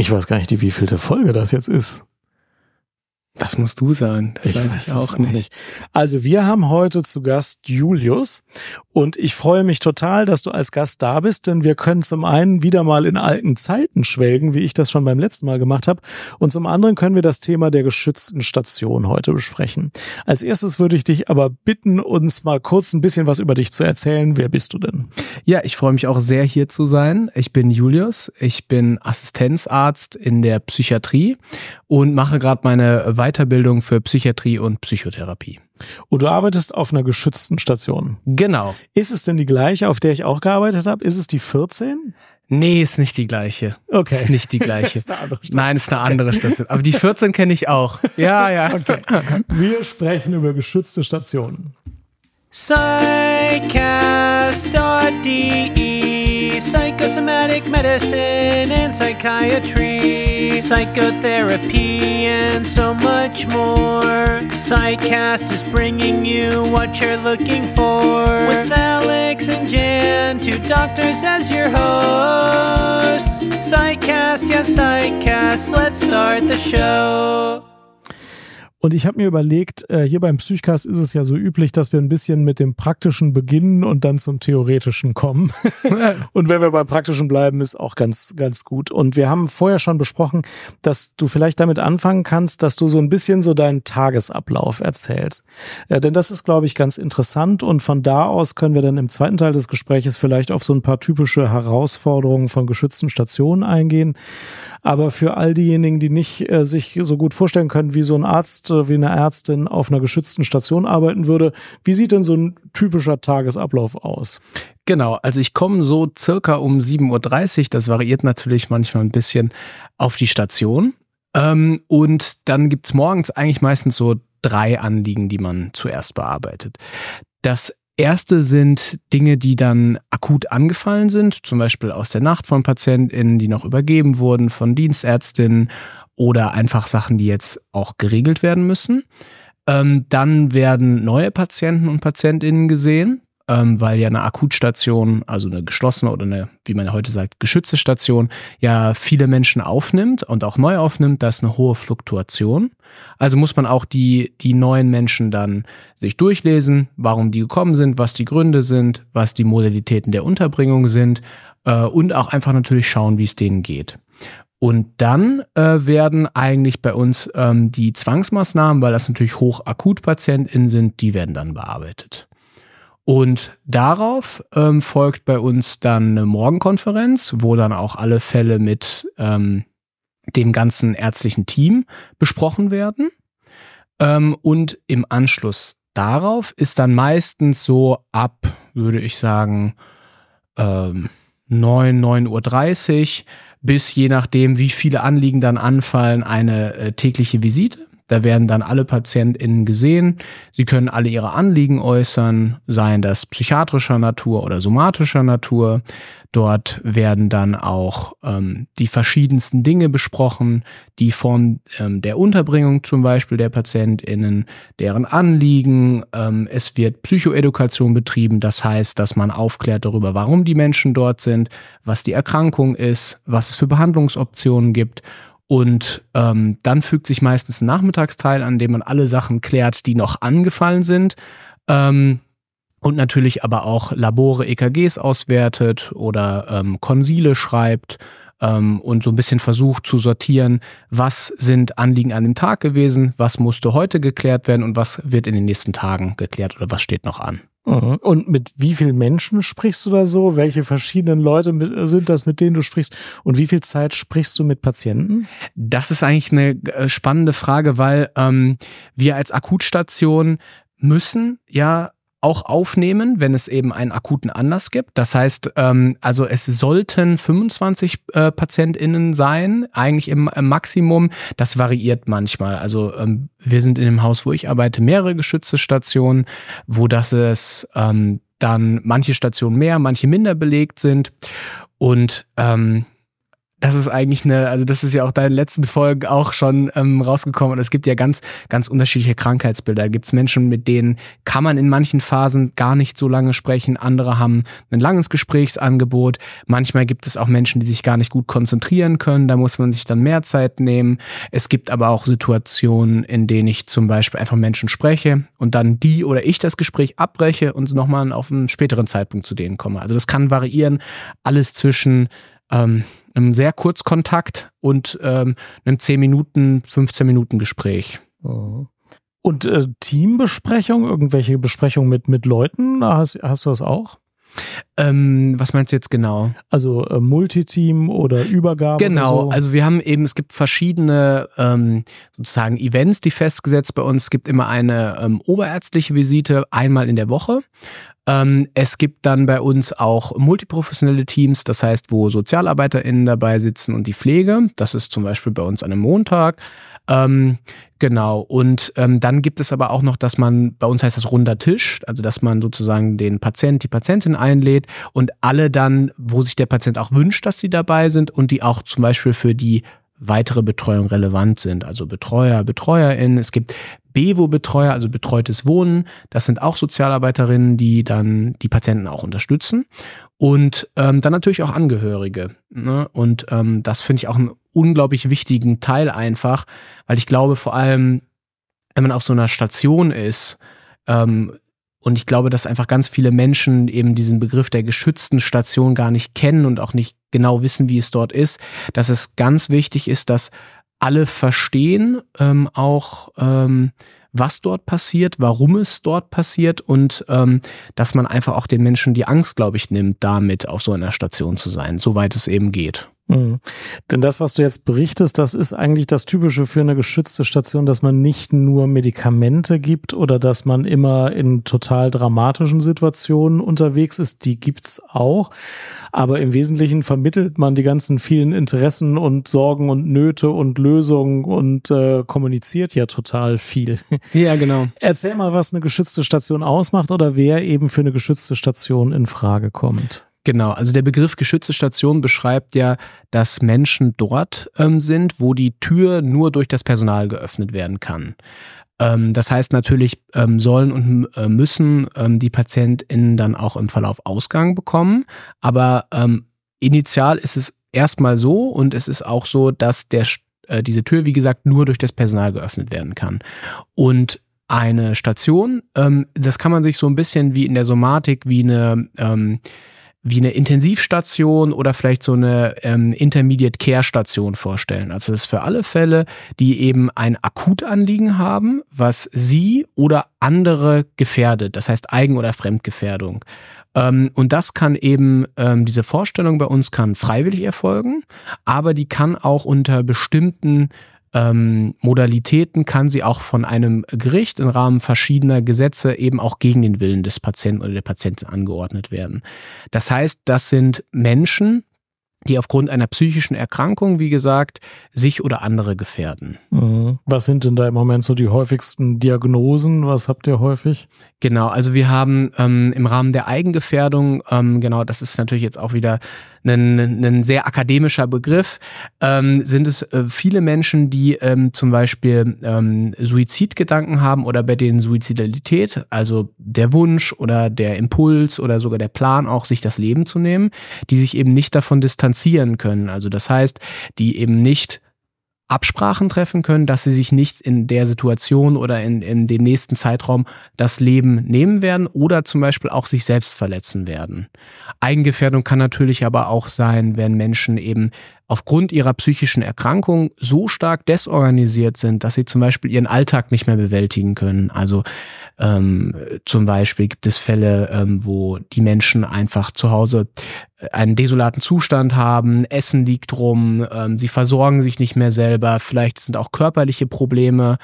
Ich weiß gar nicht, die wievielte Folge das jetzt ist. Das musst du sagen. Das ich weiß, weiß ich auch nicht. nicht. Also wir haben heute zu Gast Julius und ich freue mich total, dass du als Gast da bist, denn wir können zum einen wieder mal in alten Zeiten schwelgen, wie ich das schon beim letzten Mal gemacht habe, und zum anderen können wir das Thema der geschützten Station heute besprechen. Als erstes würde ich dich aber bitten, uns mal kurz ein bisschen was über dich zu erzählen. Wer bist du denn? Ja, ich freue mich auch sehr hier zu sein. Ich bin Julius, ich bin Assistenzarzt in der Psychiatrie und mache gerade meine Weiterbildung für Psychiatrie und Psychotherapie. Und du arbeitest auf einer geschützten Station. Genau. Ist es denn die gleiche, auf der ich auch gearbeitet habe? Ist es die 14? Nee, ist nicht die gleiche. Okay. Ist nicht die gleiche. ist eine andere Station. Nein, ist eine andere Station. Aber die 14 kenne ich auch. Ja, ja. Okay. Wir sprechen über geschützte Stationen. Psychcast.de Psychosomatic Medicine and Psychiatry Psychotherapy and so much more. Psychcast is bringing you what you're looking for. With Alex and Jan, two doctors as your hosts. Psychcast, yes, Psychcast, let's start the show Und ich habe mir überlegt, äh, hier beim Psychcast ist es ja so üblich, dass wir ein bisschen mit dem Praktischen beginnen und dann zum Theoretischen kommen. und wenn wir beim Praktischen bleiben, ist auch ganz, ganz gut. Und wir haben vorher schon besprochen, dass du vielleicht damit anfangen kannst, dass du so ein bisschen so deinen Tagesablauf erzählst. Äh, denn das ist, glaube ich, ganz interessant. Und von da aus können wir dann im zweiten Teil des Gespräches vielleicht auf so ein paar typische Herausforderungen von geschützten Stationen eingehen. Aber für all diejenigen, die nicht äh, sich so gut vorstellen können, wie so ein Arzt, äh, wie eine Ärztin auf einer geschützten Station arbeiten würde, wie sieht denn so ein typischer Tagesablauf aus? Genau, also ich komme so circa um 7.30 Uhr, das variiert natürlich manchmal ein bisschen auf die Station. Ähm, und dann gibt's morgens eigentlich meistens so drei Anliegen, die man zuerst bearbeitet. Das Erste sind Dinge, die dann akut angefallen sind, zum Beispiel aus der Nacht von PatientInnen, die noch übergeben wurden von Dienstärztinnen oder einfach Sachen, die jetzt auch geregelt werden müssen. Ähm, dann werden neue Patienten und PatientInnen gesehen ähm, weil ja eine Akutstation, also eine geschlossene oder eine, wie man heute sagt, geschützte Station, ja viele Menschen aufnimmt und auch neu aufnimmt. Das ist eine hohe Fluktuation. Also muss man auch die, die neuen Menschen dann sich durchlesen, warum die gekommen sind, was die Gründe sind, was die Modalitäten der Unterbringung sind äh, und auch einfach natürlich schauen, wie es denen geht. Und dann äh, werden eigentlich bei uns ähm, die Zwangsmaßnahmen, weil das natürlich hochakutpatientInnen sind, die werden dann bearbeitet. Und darauf ähm, folgt bei uns dann eine Morgenkonferenz, wo dann auch alle Fälle mit ähm, dem ganzen ärztlichen Team besprochen werden. Ähm, und im Anschluss darauf ist dann meistens so ab, würde ich sagen, ähm, 9, 9.30 Uhr bis je nachdem, wie viele Anliegen dann anfallen, eine äh, tägliche Visite. Da werden dann alle PatientInnen gesehen. Sie können alle ihre Anliegen äußern, seien das psychiatrischer Natur oder somatischer Natur. Dort werden dann auch ähm, die verschiedensten Dinge besprochen, die von ähm, der Unterbringung zum Beispiel der PatientInnen, deren Anliegen. Ähm, es wird Psychoedukation betrieben, das heißt, dass man aufklärt darüber, warum die Menschen dort sind, was die Erkrankung ist, was es für Behandlungsoptionen gibt und ähm, dann fügt sich meistens ein Nachmittagsteil, an dem man alle Sachen klärt, die noch angefallen sind. Ähm, und natürlich aber auch Labore, EKGs auswertet oder ähm, Konsile schreibt ähm, und so ein bisschen versucht zu sortieren, was sind Anliegen an dem Tag gewesen, was musste heute geklärt werden und was wird in den nächsten Tagen geklärt oder was steht noch an. Mhm. Und mit wie vielen Menschen sprichst du da so? Welche verschiedenen Leute sind das, mit denen du sprichst? Und wie viel Zeit sprichst du mit Patienten? Das ist eigentlich eine äh, spannende Frage, weil ähm, wir als Akutstation müssen ja auch aufnehmen, wenn es eben einen akuten Anlass gibt. Das heißt, ähm, also es sollten 25 äh, PatientInnen sein, eigentlich im, im Maximum. Das variiert manchmal. Also ähm, wir sind in dem Haus, wo ich arbeite, mehrere geschützte Stationen, wo das es ähm, dann manche Stationen mehr, manche minder belegt sind. Und ähm, das ist eigentlich eine, also das ist ja auch deinen letzten Folgen auch schon ähm, rausgekommen. Und es gibt ja ganz, ganz unterschiedliche Krankheitsbilder. Da gibt es Menschen, mit denen kann man in manchen Phasen gar nicht so lange sprechen. Andere haben ein langes Gesprächsangebot. Manchmal gibt es auch Menschen, die sich gar nicht gut konzentrieren können. Da muss man sich dann mehr Zeit nehmen. Es gibt aber auch Situationen, in denen ich zum Beispiel einfach Menschen spreche und dann die oder ich das Gespräch abbreche und nochmal auf einen späteren Zeitpunkt zu denen komme. Also das kann variieren. Alles zwischen ähm, einem sehr Kurzkontakt und ähm, einem 10 Minuten, 15 Minuten Gespräch. Oh. Und äh, Teambesprechung, irgendwelche Besprechungen mit, mit Leuten, hast, hast du das auch? Ähm, was meinst du jetzt genau? Also äh, Multiteam oder Übergabe? Genau, so? also wir haben eben, es gibt verschiedene ähm, sozusagen Events, die festgesetzt bei uns. Es gibt immer eine ähm, oberärztliche Visite einmal in der Woche. Ähm, es gibt dann bei uns auch multiprofessionelle Teams, das heißt, wo SozialarbeiterInnen dabei sitzen und die Pflege. Das ist zum Beispiel bei uns an einem Montag. Ähm, genau. Und ähm, dann gibt es aber auch noch, dass man, bei uns heißt das runder Tisch, also dass man sozusagen den Patient, die Patientin einlädt und alle dann, wo sich der Patient auch wünscht, dass sie dabei sind und die auch zum Beispiel für die weitere Betreuung relevant sind. Also Betreuer, BetreuerInnen. Es gibt Bewo-Betreuer, also betreutes Wohnen. Das sind auch Sozialarbeiterinnen, die dann die Patienten auch unterstützen. Und ähm, dann natürlich auch Angehörige. Ne? Und ähm, das finde ich auch einen unglaublich wichtigen Teil einfach, weil ich glaube, vor allem, wenn man auf so einer Station ist, ähm, und ich glaube, dass einfach ganz viele Menschen eben diesen Begriff der geschützten Station gar nicht kennen und auch nicht genau wissen, wie es dort ist, dass es ganz wichtig ist, dass alle verstehen, ähm, auch ähm, was dort passiert, warum es dort passiert und ähm, dass man einfach auch den Menschen die Angst, glaube ich, nimmt, damit auf so einer Station zu sein, soweit es eben geht. Mhm. Denn das, was du jetzt berichtest, das ist eigentlich das Typische für eine geschützte Station, dass man nicht nur Medikamente gibt oder dass man immer in total dramatischen Situationen unterwegs ist. Die gibt's auch. Aber im Wesentlichen vermittelt man die ganzen vielen Interessen und Sorgen und Nöte und Lösungen und äh, kommuniziert ja total viel. Ja, genau. Erzähl mal, was eine geschützte Station ausmacht oder wer eben für eine geschützte Station in Frage kommt. Genau, also der Begriff geschützte Station beschreibt ja, dass Menschen dort ähm, sind, wo die Tür nur durch das Personal geöffnet werden kann. Ähm, das heißt natürlich ähm, sollen und äh, müssen ähm, die PatientInnen dann auch im Verlauf Ausgang bekommen, aber ähm, initial ist es erstmal so und es ist auch so, dass der, äh, diese Tür, wie gesagt, nur durch das Personal geöffnet werden kann. Und eine Station, ähm, das kann man sich so ein bisschen wie in der Somatik, wie eine wie eine Intensivstation oder vielleicht so eine ähm, Intermediate Care Station vorstellen. Also das ist für alle Fälle, die eben ein Akutanliegen haben, was sie oder andere gefährdet, das heißt Eigen- oder Fremdgefährdung. Ähm, und das kann eben, ähm, diese Vorstellung bei uns kann freiwillig erfolgen, aber die kann auch unter bestimmten ähm, Modalitäten kann sie auch von einem Gericht im Rahmen verschiedener Gesetze eben auch gegen den Willen des Patienten oder der Patientin angeordnet werden. Das heißt, das sind Menschen, die aufgrund einer psychischen Erkrankung, wie gesagt, sich oder andere gefährden. Mhm. Was sind denn da im Moment so die häufigsten Diagnosen? Was habt ihr häufig? Genau, also wir haben ähm, im Rahmen der Eigengefährdung, ähm, genau, das ist natürlich jetzt auch wieder ein, ein sehr akademischer Begriff, ähm, sind es äh, viele Menschen, die ähm, zum Beispiel ähm, Suizidgedanken haben oder bei denen Suizidalität, also der Wunsch oder der Impuls oder sogar der Plan auch, sich das Leben zu nehmen, die sich eben nicht davon distanzieren können. Also das heißt, die eben nicht Absprachen treffen können, dass sie sich nicht in der Situation oder in, in dem nächsten Zeitraum das Leben nehmen werden oder zum Beispiel auch sich selbst verletzen werden. Eigengefährdung kann natürlich aber auch sein, wenn Menschen eben aufgrund ihrer psychischen Erkrankung so stark desorganisiert sind, dass sie zum Beispiel ihren Alltag nicht mehr bewältigen können. Also ähm, zum Beispiel gibt es Fälle, ähm, wo die Menschen einfach zu Hause einen desolaten Zustand haben, Essen liegt rum, ähm, sie versorgen sich nicht mehr selber, vielleicht sind auch körperliche Probleme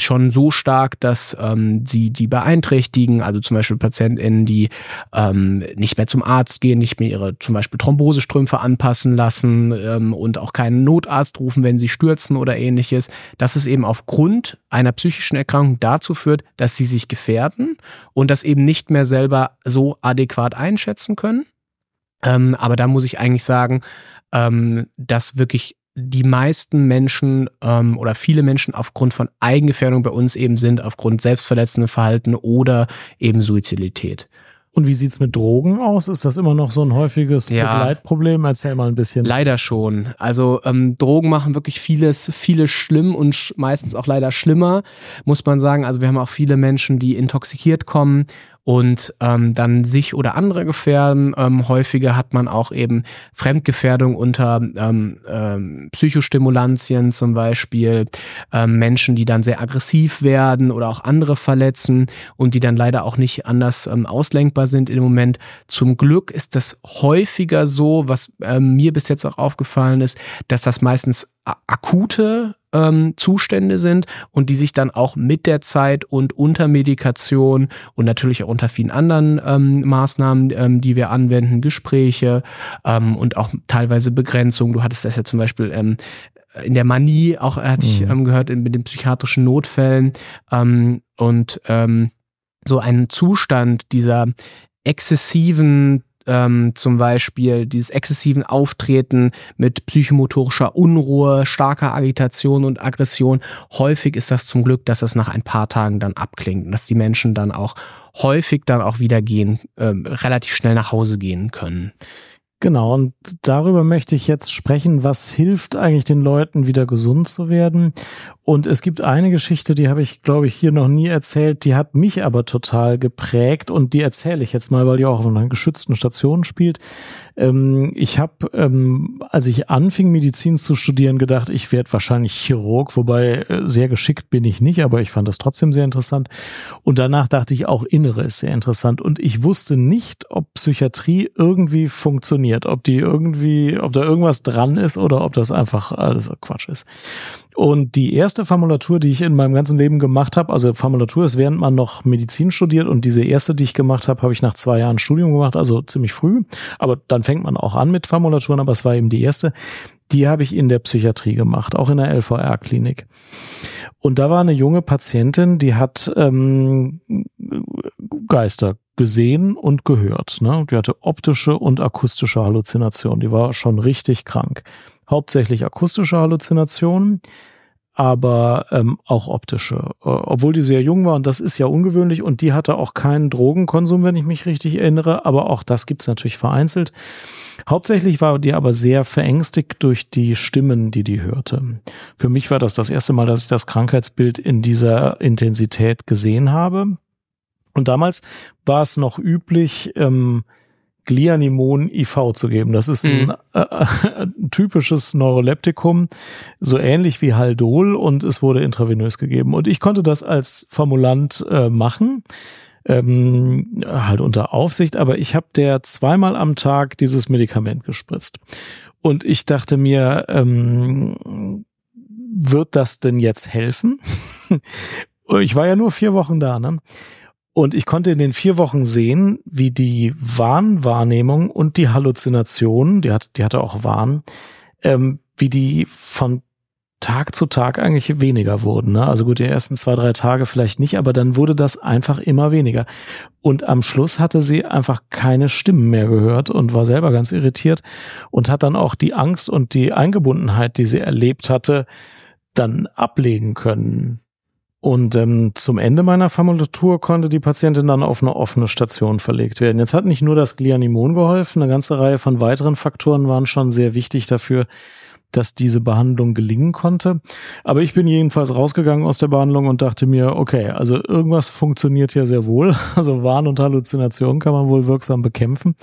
schon so stark, dass ähm, sie die beeinträchtigen, also zum Beispiel PatientInnen, die ähm, nicht mehr zum Arzt gehen, nicht mehr ihre zum Beispiel Thrombosestrümpfe anpassen lassen ähm, und auch keinen Notarzt rufen, wenn sie stürzen oder ähnliches, dass es eben aufgrund einer psychischen Erkrankung dazu führt, dass sie sich gefährden und das eben nicht mehr selber so adäquat einschätzen können Ähm, aber da muss ich eigentlich sagen, ähm, dass wirklich die meisten Menschen ähm, oder viele Menschen aufgrund von Eigengefährdung bei uns eben sind, aufgrund selbstverletzenden Verhalten oder eben Suizidalität. Und wie sieht's mit Drogen aus? Ist das immer noch so ein häufiges Ja. Begleitproblem? Erzähl mal ein bisschen. Leider schon. Also ähm, Drogen machen wirklich vieles, vieles schlimm und sch meistens auch leider schlimmer, muss man sagen. Also wir haben auch viele Menschen, die intoxikiert kommen und ähm, dann sich oder andere gefährden. Ähm, häufiger hat man auch eben Fremdgefährdung unter ähm, ähm, Psychostimulantien zum Beispiel, ähm, Menschen, die dann sehr aggressiv werden oder auch andere verletzen und die dann leider auch nicht anders ähm, auslenkbar sind im Moment. Zum Glück ist das häufiger so, was ähm, mir bis jetzt auch aufgefallen ist, dass das meistens akute ähm, Zustände sind und die sich dann auch mit der Zeit und unter Medikation und natürlich auch unter vielen anderen ähm, Maßnahmen, ähm, die wir anwenden, Gespräche ähm, und auch teilweise Begrenzung. Du hattest das ja zum Beispiel ähm, in der Manie, auch hatte ich Mhm. ähm, gehört, in, mit den psychiatrischen Notfällen ähm, und ähm, so einen Zustand dieser exzessiven ähm, zum Beispiel dieses exzessiven Auftreten mit psychomotorischer Unruhe, starker Agitation und Aggression. Häufig ist das zum Glück, dass es nach ein paar Tagen dann abklingt und dass die Menschen dann auch häufig dann auch wieder gehen, ähm, relativ schnell nach Hause gehen können. Genau, und darüber möchte ich jetzt sprechen, was hilft eigentlich den Leuten, wieder gesund zu werden. Und es gibt eine Geschichte, die habe ich, glaube ich, hier noch nie erzählt, die hat mich aber total geprägt und die erzähle ich jetzt mal, weil die auch auf einer geschützten Station spielt. Ähm, ich habe, ähm, als ich anfing, Medizin zu studieren, gedacht, ich werde wahrscheinlich Chirurg, wobei äh, sehr geschickt bin ich nicht, aber ich fand das trotzdem sehr interessant. Und danach dachte ich auch, Innere ist sehr interessant. Und ich wusste nicht, ob Psychiatrie irgendwie funktioniert, ob die irgendwie, ob da irgendwas dran ist oder ob das einfach alles Quatsch ist. Und die erste Formulatur, die ich in meinem ganzen Leben gemacht habe, also Formulatur ist, während man noch Medizin studiert und diese erste, die ich gemacht habe, habe ich nach zwei Jahren Studium gemacht, also ziemlich früh. Aber dann fängt man auch an mit Formulaturen, aber es war eben die erste. Die habe ich in der Psychiatrie gemacht, auch in der LVR-Klinik. Und da war eine junge Patientin, die hat ähm, Geister gesehen und gehört. Ne? Die hatte optische und akustische Halluzinationen. Die war schon richtig krank. Hauptsächlich akustische Halluzinationen, aber ähm, auch optische. Äh, obwohl die sehr jung war und das ist ja ungewöhnlich und die hatte auch keinen Drogenkonsum, wenn ich mich richtig erinnere, aber auch das gibt's natürlich vereinzelt. Hauptsächlich war die aber sehr verängstigt durch die Stimmen, die die hörte. Für mich war das das erste Mal, dass ich das Krankheitsbild in dieser Intensität gesehen habe. Und damals war es noch üblich, ähm, Glianimon IV zu geben. Das ist ein, Mhm. äh, ein typisches Neuroleptikum, so ähnlich wie Haldol und es wurde intravenös gegeben. Und ich konnte das als Formulant äh, machen, ähm, halt unter Aufsicht, aber ich habe der zweimal am Tag dieses Medikament gespritzt. Und ich dachte mir, ähm, wird das denn jetzt helfen? ich war ja nur vier Wochen da, ne? Und ich konnte in den vier Wochen sehen, wie die Wahnwahrnehmung und die Halluzination, die, hat, die hatte auch Wahn, ähm, wie die von Tag zu Tag eigentlich weniger wurden. Ne? Also gut, die ersten zwei, drei Tage vielleicht nicht, aber dann wurde das einfach immer weniger. Und am Schluss hatte sie einfach keine Stimmen mehr gehört und war selber ganz irritiert und hat dann auch die Angst und die Eingebundenheit, die sie erlebt hatte, dann ablegen können. Und ähm, zum Ende meiner Formulatur konnte die Patientin dann auf eine offene Station verlegt werden. Jetzt hat nicht nur das Glianimon geholfen, eine ganze Reihe von weiteren Faktoren waren schon sehr wichtig dafür, dass diese Behandlung gelingen konnte. Aber ich bin jedenfalls rausgegangen aus der Behandlung und dachte mir, okay, also irgendwas funktioniert ja sehr wohl. Also Wahn und Halluzination kann man wohl wirksam bekämpfen.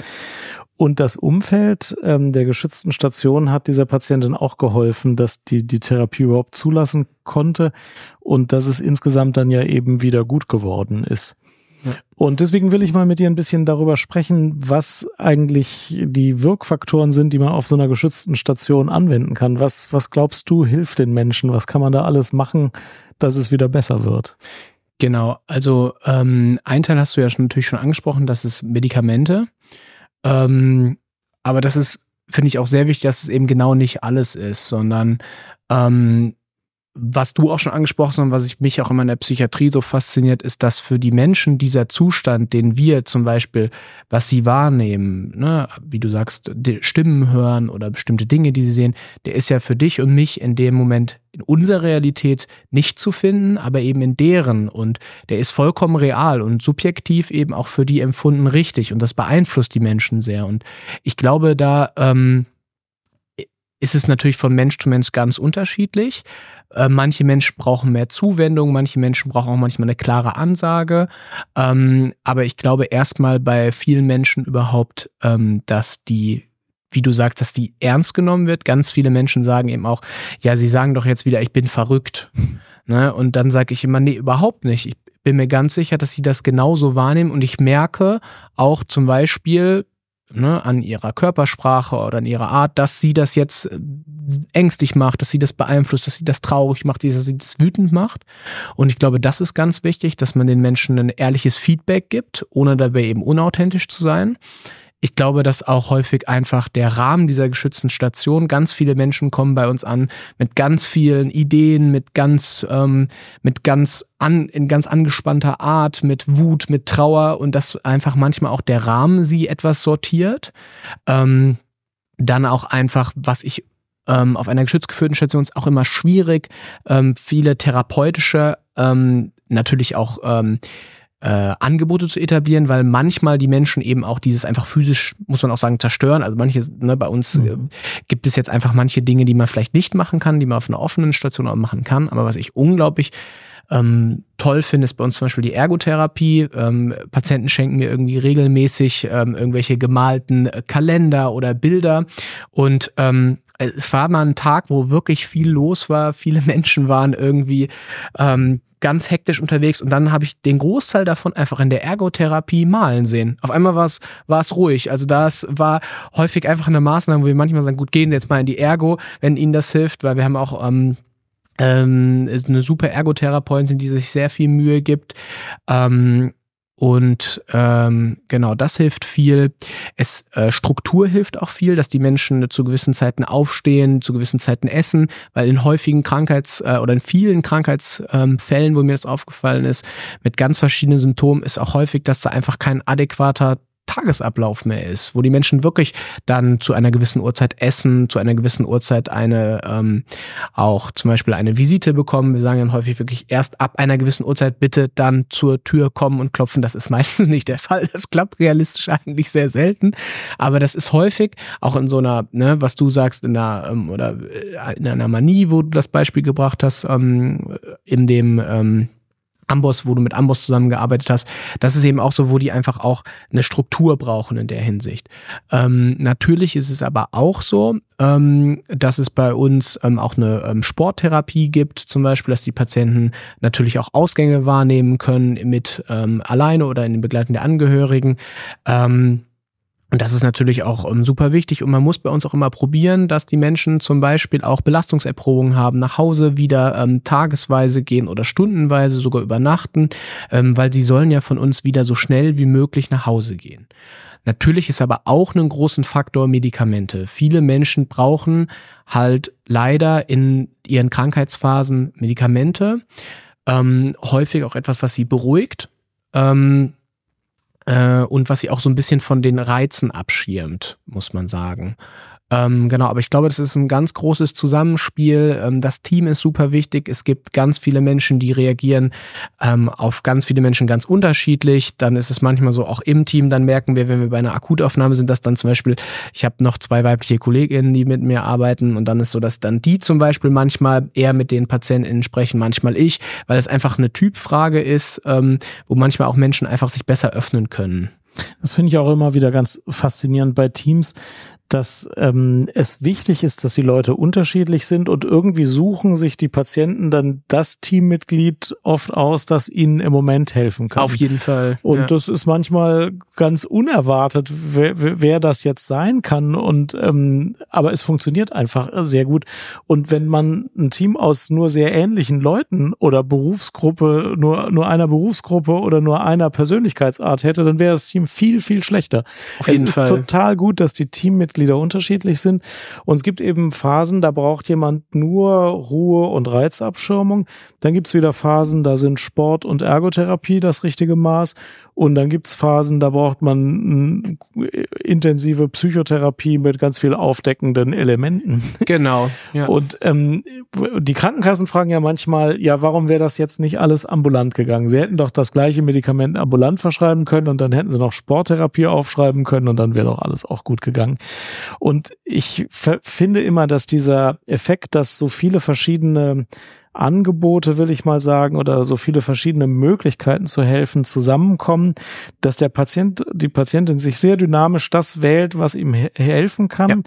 Und das Umfeld ähm, der geschützten Station hat dieser Patientin auch geholfen, dass die die Therapie überhaupt zulassen konnte und dass es insgesamt dann ja eben wieder gut geworden ist. Ja. Und deswegen will ich mal mit dir ein bisschen darüber sprechen, was eigentlich die Wirkfaktoren sind, die man auf so einer geschützten Station anwenden kann. Was, was glaubst du, hilft den Menschen? Was kann man da alles machen, dass es wieder besser wird? Genau, also ähm, ein Teil hast du ja schon, natürlich schon angesprochen, das ist Medikamente. Ähm, aber das ist, finde ich, auch sehr wichtig, dass es eben genau nicht alles ist, sondern ähm, was du auch schon angesprochen hast und was ich mich auch immer in der Psychiatrie so fasziniert, ist, dass für die Menschen dieser Zustand, den wir zum Beispiel, was sie wahrnehmen, ne, wie du sagst, Stimmen hören oder bestimmte Dinge, die sie sehen, der ist ja für dich und mich in dem Moment in unserer Realität nicht zu finden, aber eben in deren und der ist vollkommen real und subjektiv eben auch für die empfunden richtig und das beeinflusst die Menschen sehr und ich glaube, da ähm, ist es natürlich von Mensch zu Mensch ganz unterschiedlich. Äh, manche Menschen brauchen mehr Zuwendung, manche Menschen brauchen auch manchmal eine klare Ansage. Ähm, aber ich glaube erstmal bei vielen Menschen überhaupt, ähm, dass die wie du sagst, dass die ernst genommen wird. Ganz viele Menschen sagen eben auch, ja, sie sagen doch jetzt wieder, ich bin verrückt. ne? Und dann sage ich immer, nee, überhaupt nicht. Ich bin mir ganz sicher, dass sie das genauso wahrnehmen. Und ich merke auch zum Beispiel, ne, an ihrer Körpersprache oder an ihrer Art, dass sie das jetzt äh, ängstlich macht, dass sie das beeinflusst, dass sie das traurig macht, dass sie das wütend macht. Und ich glaube, das ist ganz wichtig, dass man den Menschen ein ehrliches Feedback gibt, ohne dabei eben unauthentisch zu sein ich glaube, dass auch häufig einfach der Rahmen dieser geschützten Station, ganz viele Menschen kommen bei uns an mit ganz vielen Ideen, mit ganz, ähm, mit ganz an, in ganz angespannter Art, mit Wut, mit Trauer und dass einfach manchmal auch der Rahmen sie etwas sortiert. Ähm, dann auch einfach, was ich ähm, auf einer geschützt geführten Station ist auch immer schwierig, ähm, viele therapeutische, ähm, natürlich auch ähm, äh, Angebote zu etablieren, weil manchmal die Menschen eben auch dieses einfach physisch, muss man auch sagen, zerstören. Also manche, ne, bei uns mhm. äh, gibt es jetzt einfach manche Dinge, die man vielleicht nicht machen kann, die man auf einer offenen Station auch machen kann. Aber was ich unglaublich ähm, toll finde, ist bei uns zum Beispiel die Ergotherapie. Ähm, Patienten schenken mir irgendwie regelmäßig ähm, irgendwelche gemalten äh, Kalender oder Bilder und ähm, es war mal ein Tag, wo wirklich viel los war. Viele Menschen waren irgendwie ähm, ganz hektisch unterwegs und dann habe ich den Großteil davon einfach in der Ergotherapie malen sehen. Auf einmal war es ruhig. Also das war häufig einfach eine Maßnahme, wo wir manchmal sagen, gut, gehen jetzt mal in die Ergo, wenn ihnen das hilft, weil wir haben auch ähm, ähm, eine super Ergotherapeutin, die sich sehr viel Mühe gibt. Ähm, und ähm, genau, das hilft viel. Es äh, Struktur hilft auch viel, dass die Menschen zu gewissen Zeiten aufstehen, zu gewissen Zeiten essen, weil in häufigen Krankheits- äh, oder in vielen Krankheitsfällen, ähm, wo mir das aufgefallen ist, mit ganz verschiedenen Symptomen, ist auch häufig, dass da einfach kein adäquater Tagesablauf mehr ist, wo die Menschen wirklich dann zu einer gewissen Uhrzeit essen, zu einer gewissen Uhrzeit eine ähm, auch zum Beispiel eine Visite bekommen. Wir sagen dann häufig wirklich erst ab einer gewissen Uhrzeit bitte dann zur Tür kommen und klopfen. Das ist meistens nicht der Fall. Das klappt realistisch eigentlich sehr selten. Aber das ist häufig auch in so einer, ne, was du sagst, in einer ähm, oder äh, in einer Manie, wo du das Beispiel gebracht hast, ähm, in dem ähm, Amboss, wo du mit Amboss zusammengearbeitet hast, das ist eben auch so, wo die einfach auch eine Struktur brauchen in der Hinsicht. Ähm, natürlich ist es aber auch so, ähm, dass es bei uns ähm, auch eine ähm, Sporttherapie gibt, zum Beispiel, dass die Patienten natürlich auch Ausgänge wahrnehmen können mit ähm, alleine oder in den Begleitung der Angehörigen. Und das ist natürlich auch ähm, super wichtig und man muss bei uns auch immer probieren, dass die Menschen zum Beispiel auch Belastungserprobungen haben, nach Hause wieder ähm, tagesweise gehen oder stundenweise sogar übernachten, ähm, weil sie sollen ja von uns wieder so schnell wie möglich nach Hause gehen. Natürlich ist aber auch ein großen Faktor Medikamente. Viele Menschen brauchen halt leider in ihren Krankheitsphasen Medikamente, ähm, häufig auch etwas, was sie beruhigt. Ähm, äh, und was sie auch so ein bisschen von den Reizen abschirmt, muss man sagen. Ähm, genau, aber ich glaube, das ist ein ganz großes Zusammenspiel. Ähm, das Team ist super wichtig. Es gibt ganz viele Menschen, die reagieren ähm, auf ganz viele Menschen ganz unterschiedlich. Dann ist es manchmal so, auch im Team, dann merken wir, wenn wir bei einer Akutaufnahme sind, dass dann zum Beispiel, ich habe noch zwei weibliche Kolleginnen, die mit mir arbeiten und dann ist so, dass dann die zum Beispiel manchmal eher mit den PatientInnen sprechen, manchmal ich, weil es einfach eine Typfrage ist, ähm, wo manchmal auch Menschen einfach sich besser öffnen können. Das finde ich auch immer wieder ganz faszinierend bei Teams, dass ähm, es wichtig ist, dass die Leute unterschiedlich sind und irgendwie suchen sich die Patienten dann das Teammitglied oft aus, das ihnen im Moment helfen kann. Auf jeden Fall. Und ja. das ist manchmal ganz unerwartet, wer, wer das jetzt sein kann. Und ähm, aber es funktioniert einfach sehr gut. Und wenn man ein Team aus nur sehr ähnlichen Leuten oder Berufsgruppe, nur, nur einer Berufsgruppe oder nur einer Persönlichkeitsart hätte, dann wäre das Team viel, viel schlechter. Auf jeden es ist Fall. total gut, dass die Teammitglieder Mitglieder unterschiedlich sind. Und es gibt eben Phasen, da braucht jemand nur Ruhe und Reizabschirmung. Dann gibt's wieder Phasen, da sind Sport und Ergotherapie das richtige Maß. Und dann gibt's Phasen, da braucht man intensive Psychotherapie mit ganz viel aufdeckenden Elementen. Genau. Ja. Und ähm, die Krankenkassen fragen ja manchmal, ja, warum wäre das jetzt nicht alles ambulant gegangen? Sie hätten doch das gleiche Medikament ambulant verschreiben können und dann hätten sie noch Sporttherapie aufschreiben können und dann wäre doch alles auch gut gegangen. Und ich finde immer, dass dieser Effekt, dass so viele verschiedene Angebote, will ich mal sagen, oder so viele verschiedene Möglichkeiten zu helfen zusammenkommen, dass der Patient, die Patientin sich sehr dynamisch das wählt, was ihm helfen kann ja.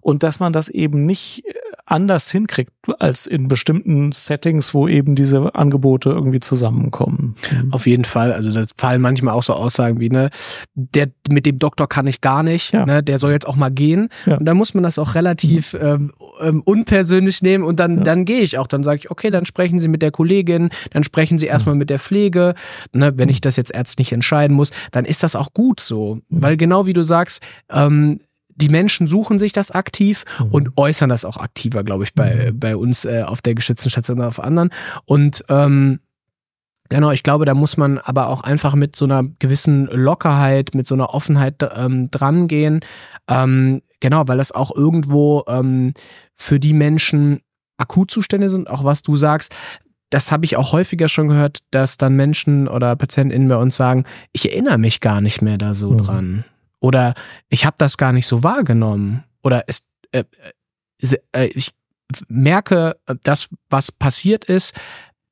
und dass man das eben nicht anders hinkriegt als in bestimmten Settings, wo eben diese Angebote irgendwie zusammenkommen. Mhm. Auf jeden Fall. Also das fallen manchmal auch so Aussagen wie, ne, der mit dem Doktor kann ich gar nicht, ja. ne, der soll jetzt auch mal gehen. Ja. Und dann muss man das auch relativ mhm. ähm, ähm, unpersönlich nehmen und dann, ja. dann gehe ich auch. Dann sage ich, okay, dann sprechen Sie mit der Kollegin, dann sprechen Sie erstmal mhm. mit der Pflege. Ne, wenn ich das jetzt ärztlich entscheiden muss, dann ist das auch gut so. Weil genau wie du sagst, ähm, die Menschen suchen sich das aktiv mhm. und äußern das auch aktiver, glaube ich, bei, mhm. bei uns äh, auf der geschützten Station oder auf anderen. Und ähm, Genau, ich glaube, da muss man aber auch einfach mit so einer gewissen Lockerheit, mit so einer Offenheit ähm, drangehen. Ähm, genau, weil das auch irgendwo ähm, für die Menschen Akutzustände sind, auch was du sagst. Das habe ich auch häufiger schon gehört, dass dann Menschen oder PatientInnen bei uns sagen, ich erinnere mich gar nicht mehr da so mhm. dran. Oder ich habe das gar nicht so wahrgenommen. Oder es, äh, äh, ich merke, das, was passiert ist,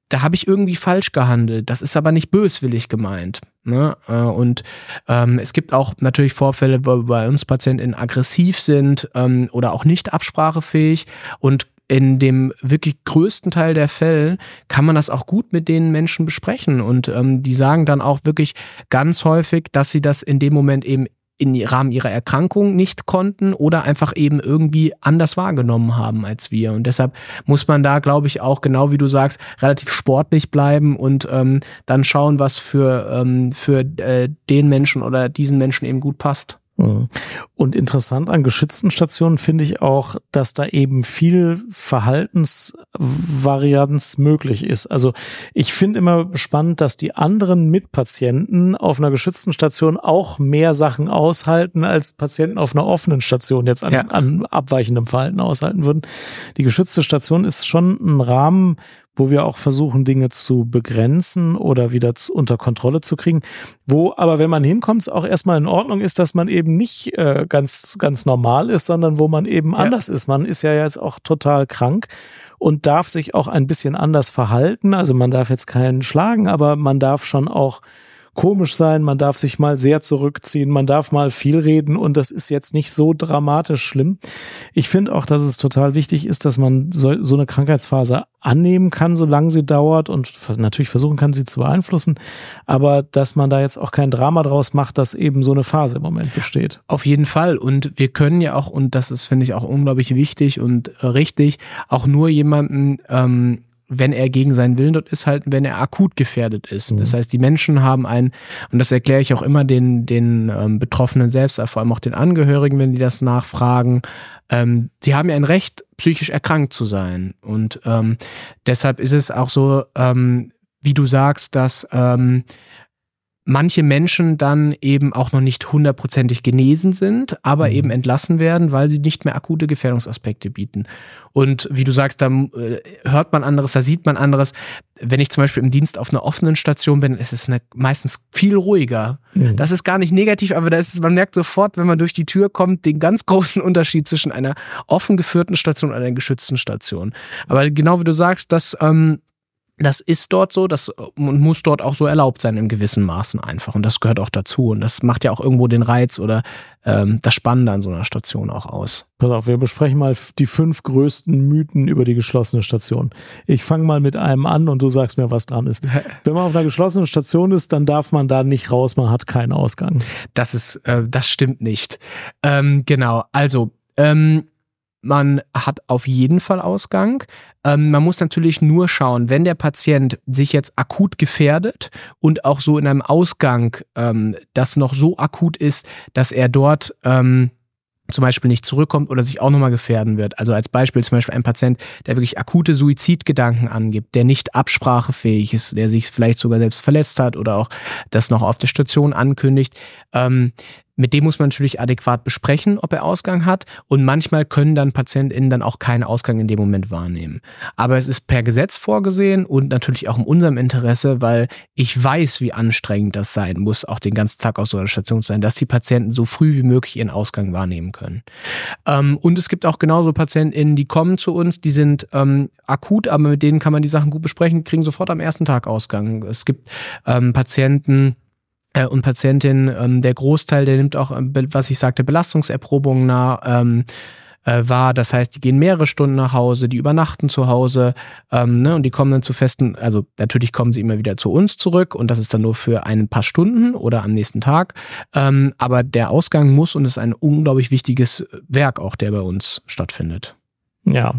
da habe ich irgendwie falsch gehandelt. Das ist aber nicht böswillig gemeint. Ne? Äh, und ähm, es gibt auch natürlich Vorfälle, wo bei uns PatientInnen aggressiv sind ähm, oder auch nicht absprachefähig. Und in dem wirklich größten Teil der Fälle kann man das auch gut mit den Menschen besprechen. Und ähm, die sagen dann auch wirklich ganz häufig, dass sie das in dem Moment eben im Rahmen ihrer Erkrankung nicht konnten oder einfach eben irgendwie anders wahrgenommen haben als wir. Und deshalb muss man da, glaube ich, auch genau wie du sagst, relativ sportlich bleiben und ähm, dann schauen, was für, ähm, für äh, den Menschen oder diesen Menschen eben gut passt. Mhm. Und interessant an geschützten Stationen finde ich auch, dass da eben viel Verhaltensvarianz möglich ist. Also ich finde immer spannend, dass die anderen Mitpatienten auf einer geschützten Station auch mehr Sachen aushalten, als Patienten auf einer offenen Station jetzt an, ja. an abweichendem Verhalten aushalten würden. Die geschützte Station ist schon ein Rahmen, wo wir auch versuchen, Dinge zu begrenzen oder wieder zu, unter Kontrolle zu kriegen. Wo aber, wenn man hinkommt, es auch erstmal in Ordnung ist, dass man eben nicht äh, ganz, ganz normal ist, sondern wo man eben ja. anders ist. Man ist ja jetzt auch total krank und darf sich auch ein bisschen anders verhalten. Also man darf jetzt keinen schlagen, aber man darf schon auch komisch sein, man darf sich mal sehr zurückziehen, man darf mal viel reden und das ist jetzt nicht so dramatisch schlimm. Ich finde auch, dass es total wichtig ist, dass man so, so eine Krankheitsphase annehmen kann, solange sie dauert und natürlich versuchen kann, sie zu beeinflussen, aber dass man da jetzt auch kein Drama draus macht, dass eben so eine Phase im Moment besteht. Auf jeden Fall und wir können ja auch, und das ist, finde ich, auch unglaublich wichtig und richtig, auch nur jemanden ähm, wenn er gegen seinen Willen dort ist, halt, wenn er akut gefährdet ist. Mhm. Das heißt, die Menschen haben ein, und das erkläre ich auch immer den, den ähm, Betroffenen selbst, vor allem auch den Angehörigen, wenn die das nachfragen, ähm, sie haben ja ein Recht, psychisch erkrankt zu sein. Und ähm, deshalb ist es auch so, ähm, wie du sagst, dass ähm, manche Menschen dann eben auch noch nicht hundertprozentig genesen sind, aber mhm. eben entlassen werden, weil sie nicht mehr akute Gefährdungsaspekte bieten. Und wie du sagst, da äh, hört man anderes, da sieht man anderes. Wenn ich zum Beispiel im Dienst auf einer offenen Station bin, ist es eine, meistens viel ruhiger. Mhm. Das ist gar nicht negativ, aber da ist, man merkt sofort, wenn man durch die Tür kommt, den ganz großen Unterschied zwischen einer offen geführten Station und einer geschützten Station. Aber genau wie du sagst, dass ähm, das ist dort so, das muss dort auch so erlaubt sein in gewissen Maßen einfach. Und das gehört auch dazu. Und das macht ja auch irgendwo den Reiz oder ähm, das Spannende an so einer Station auch aus. Pass auf, wir besprechen mal die fünf größten Mythen über die geschlossene Station. Ich fange mal mit einem an und du sagst mir, was dran ist. Wenn man auf einer geschlossenen Station ist, dann darf man da nicht raus, man hat keinen Ausgang. Das ist, äh, das stimmt nicht. Ähm, genau, also ähm, man hat auf jeden Fall Ausgang. Ähm, man muss natürlich nur schauen, wenn der Patient sich jetzt akut gefährdet und auch so in einem Ausgang, ähm, das noch so akut ist, dass er dort ähm, zum Beispiel nicht zurückkommt oder sich auch nochmal gefährden wird. Also als Beispiel zum Beispiel ein Patient, der wirklich akute Suizidgedanken angibt, der nicht absprachefähig ist, der sich vielleicht sogar selbst verletzt hat oder auch das noch auf der Station ankündigt. Ähm, mit dem muss man natürlich adäquat besprechen, ob er Ausgang hat. Und manchmal können dann PatientInnen dann auch keinen Ausgang in dem Moment wahrnehmen. Aber es ist per Gesetz vorgesehen und natürlich auch in unserem Interesse, weil ich weiß, wie anstrengend das sein muss, auch den ganzen Tag auf so einer Station zu sein, dass die Patienten so früh wie möglich ihren Ausgang wahrnehmen können. Ähm, und es gibt auch genauso PatientInnen, die kommen zu uns, die sind ähm, akut, aber mit denen kann man die Sachen gut besprechen, kriegen sofort am ersten Tag Ausgang. Es gibt ähm, Patienten, äh, und Patientin, ähm, der Großteil, der nimmt auch, ähm, was ich sagte, Belastungserprobungen nah, ähm, äh, wahr. Das heißt, die gehen mehrere Stunden nach Hause, die übernachten zu Hause ähm, ne, und die kommen dann zu festen, also natürlich kommen sie immer wieder zu uns zurück und das ist dann nur für ein paar Stunden oder am nächsten Tag. Ähm, aber der Ausgang muss und ist ein unglaublich wichtiges Werk auch, der bei uns stattfindet. Ja,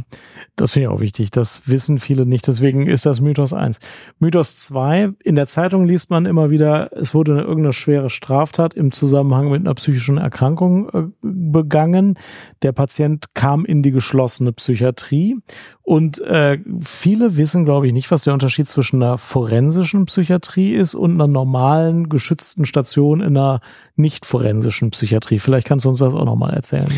das finde ich auch wichtig. Das wissen viele nicht. Deswegen ist das Mythos eins. Mythos zwei: In der Zeitung liest man immer wieder, es wurde eine irgendeine schwere Straftat im Zusammenhang mit einer psychischen Erkrankung äh, begangen. Der Patient kam in die geschlossene Psychiatrie. Und äh, viele wissen, glaube ich, nicht, was der Unterschied zwischen einer forensischen Psychiatrie ist und einer normalen geschützten Station in einer nicht forensischen Psychiatrie. Vielleicht kannst du uns das auch nochmal erzählen.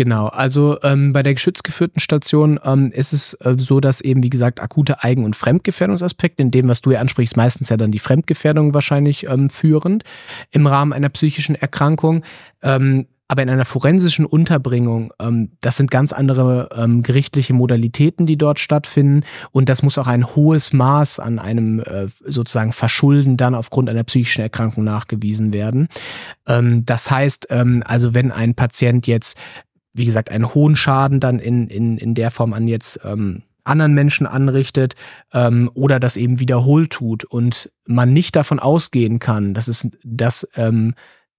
Genau, also ähm, bei der geschützgeführten Station ähm, ist es äh, so, dass eben, wie gesagt, akute Eigen- und Fremdgefährdungsaspekte, in dem, was du ja ansprichst, meistens ja dann die Fremdgefährdung wahrscheinlich ähm, führend im Rahmen einer psychischen Erkrankung. Ähm, aber in einer forensischen Unterbringung, ähm, das sind ganz andere ähm, gerichtliche Modalitäten, die dort stattfinden. Und das muss auch ein hohes Maß an einem äh, sozusagen Verschulden dann aufgrund einer psychischen Erkrankung nachgewiesen werden. Ähm, das heißt, ähm, also wenn ein Patient jetzt wie gesagt, einen hohen Schaden dann in, in, in der Form an jetzt ähm, anderen Menschen anrichtet ähm, oder das eben wiederholt tut und man nicht davon ausgehen kann, dass es dass ähm,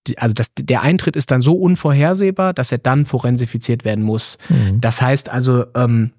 die, also das, der Eintritt ist dann so unvorhersehbar, dass er dann forensifiziert werden muss. Mhm. Das heißt also, ähm,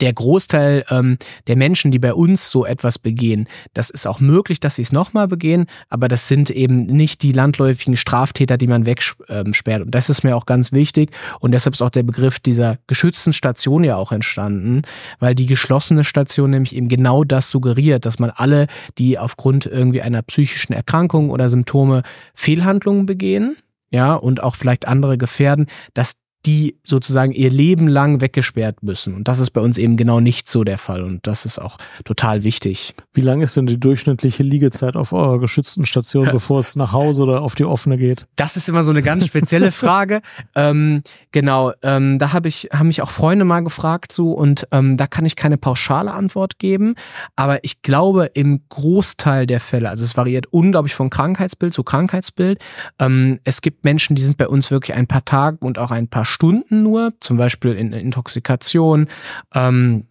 der Großteil ähm, der Menschen, die bei uns so etwas begehen, das ist auch möglich, dass sie es nochmal begehen, aber das sind eben nicht die landläufigen Straftäter, die man wegsperrt. Und das ist mir auch ganz wichtig. Und deshalb ist auch der Begriff dieser geschützten Station ja auch entstanden, weil die geschlossene Station nämlich eben genau das suggeriert, dass man alle, die aufgrund irgendwie einer psychischen Erkrankung oder Symptome Fehlhandlungen begehen, ja, und auch vielleicht andere gefährden, dass die sozusagen ihr Leben lang weggesperrt müssen. Und das ist bei uns eben genau nicht so der Fall. Und das ist auch total wichtig. Wie lang ist denn die durchschnittliche Liegezeit auf eurer geschützten Station, bevor es nach Hause oder auf die offene geht? Das ist immer so eine ganz spezielle Frage. ähm, genau, ähm, da habe ich, haben mich auch Freunde mal gefragt zu und ähm, da kann ich keine pauschale Antwort geben. Aber ich glaube, im Großteil der Fälle, also es variiert unglaublich von Krankheitsbild zu Krankheitsbild. Ähm, es gibt Menschen, die sind bei uns wirklich ein paar Tage und auch ein paar Stunden nur, zum Beispiel in Intoxikation. Ähm,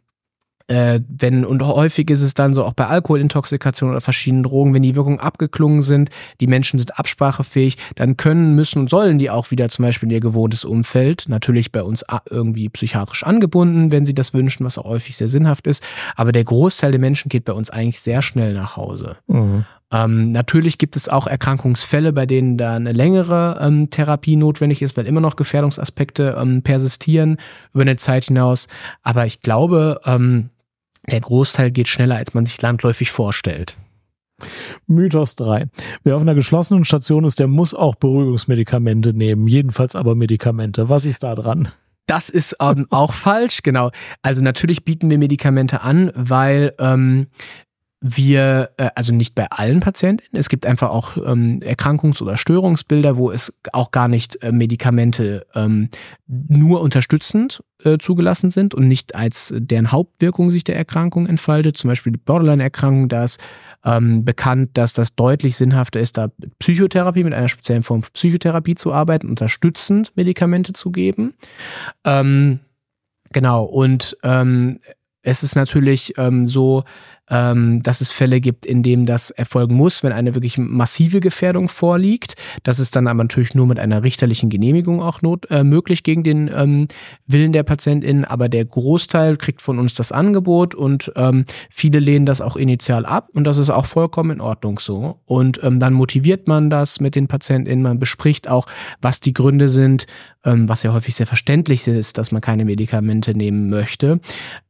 äh, wenn, und häufig ist es dann so auch bei Alkoholintoxikation oder verschiedenen Drogen, wenn die Wirkungen abgeklungen sind, die Menschen sind absprachefähig, dann können, müssen und sollen die auch wieder zum Beispiel in ihr gewohntes Umfeld, natürlich bei uns irgendwie psychiatrisch angebunden, wenn sie das wünschen, was auch häufig sehr sinnhaft ist. Aber der Großteil der Menschen geht bei uns eigentlich sehr schnell nach Hause. Mhm. Ähm, natürlich gibt es auch Erkrankungsfälle, bei denen da eine längere ähm, Therapie notwendig ist, weil immer noch Gefährdungsaspekte ähm, persistieren über eine Zeit hinaus. Aber ich glaube, ähm, der Großteil geht schneller, als man sich landläufig vorstellt. Mythos 3. Wer auf einer geschlossenen Station ist, der muss auch Beruhigungsmedikamente nehmen. Jedenfalls aber Medikamente. Was ist da dran? Das ist ähm, auch falsch, genau. Also natürlich bieten wir Medikamente an, weil ähm, wir, äh, also nicht bei allen Patienten, es gibt einfach auch ähm, Erkrankungs- oder Störungsbilder, wo es auch gar nicht äh, Medikamente ähm, nur unterstützend äh, zugelassen sind und nicht als deren Hauptwirkung sich der Erkrankung entfaltet. Zum Beispiel die Borderline-Erkrankung, da ist ähm, bekannt, dass das deutlich sinnhafter ist, da Psychotherapie mit einer speziellen Form von Psychotherapie zu arbeiten, unterstützend Medikamente zu geben. Ähm, genau, und ähm, es ist natürlich ähm, so, ähm, dass es Fälle gibt, in denen das erfolgen muss, wenn eine wirklich massive Gefährdung vorliegt. Das ist dann aber natürlich nur mit einer richterlichen Genehmigung auch not, äh, möglich gegen den ähm, Willen der PatientInnen. Aber der Großteil kriegt von uns das Angebot und ähm, viele lehnen das auch initial ab und das ist auch vollkommen in Ordnung so. Und ähm, dann motiviert man das mit den PatientInnen, man bespricht auch, was die Gründe sind, ähm, was ja häufig sehr verständlich ist, dass man keine Medikamente nehmen möchte.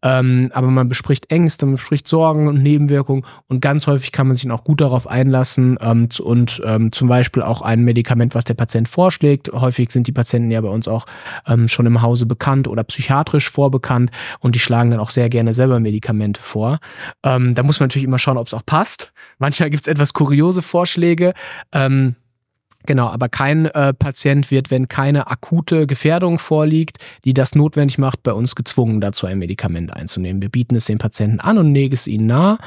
Ähm, aber man bespricht Ängste, man bespricht Sorgen und Nebenwirkungen und ganz häufig kann man sich auch gut darauf einlassen ähm, und ähm, zum Beispiel auch ein Medikament, was der Patient vorschlägt. Häufig sind die Patienten ja bei uns auch ähm, schon im Hause bekannt oder psychiatrisch vorbekannt und die schlagen dann auch sehr gerne selber Medikamente vor. Ähm, da muss man natürlich immer schauen, ob es auch passt. Manchmal gibt es etwas kuriose Vorschläge. Ähm, Genau, aber kein äh, Patient wird, wenn keine akute Gefährdung vorliegt, die das notwendig macht, bei uns gezwungen dazu ein Medikament einzunehmen. Wir bieten es den Patienten an und legen es ihnen nahe.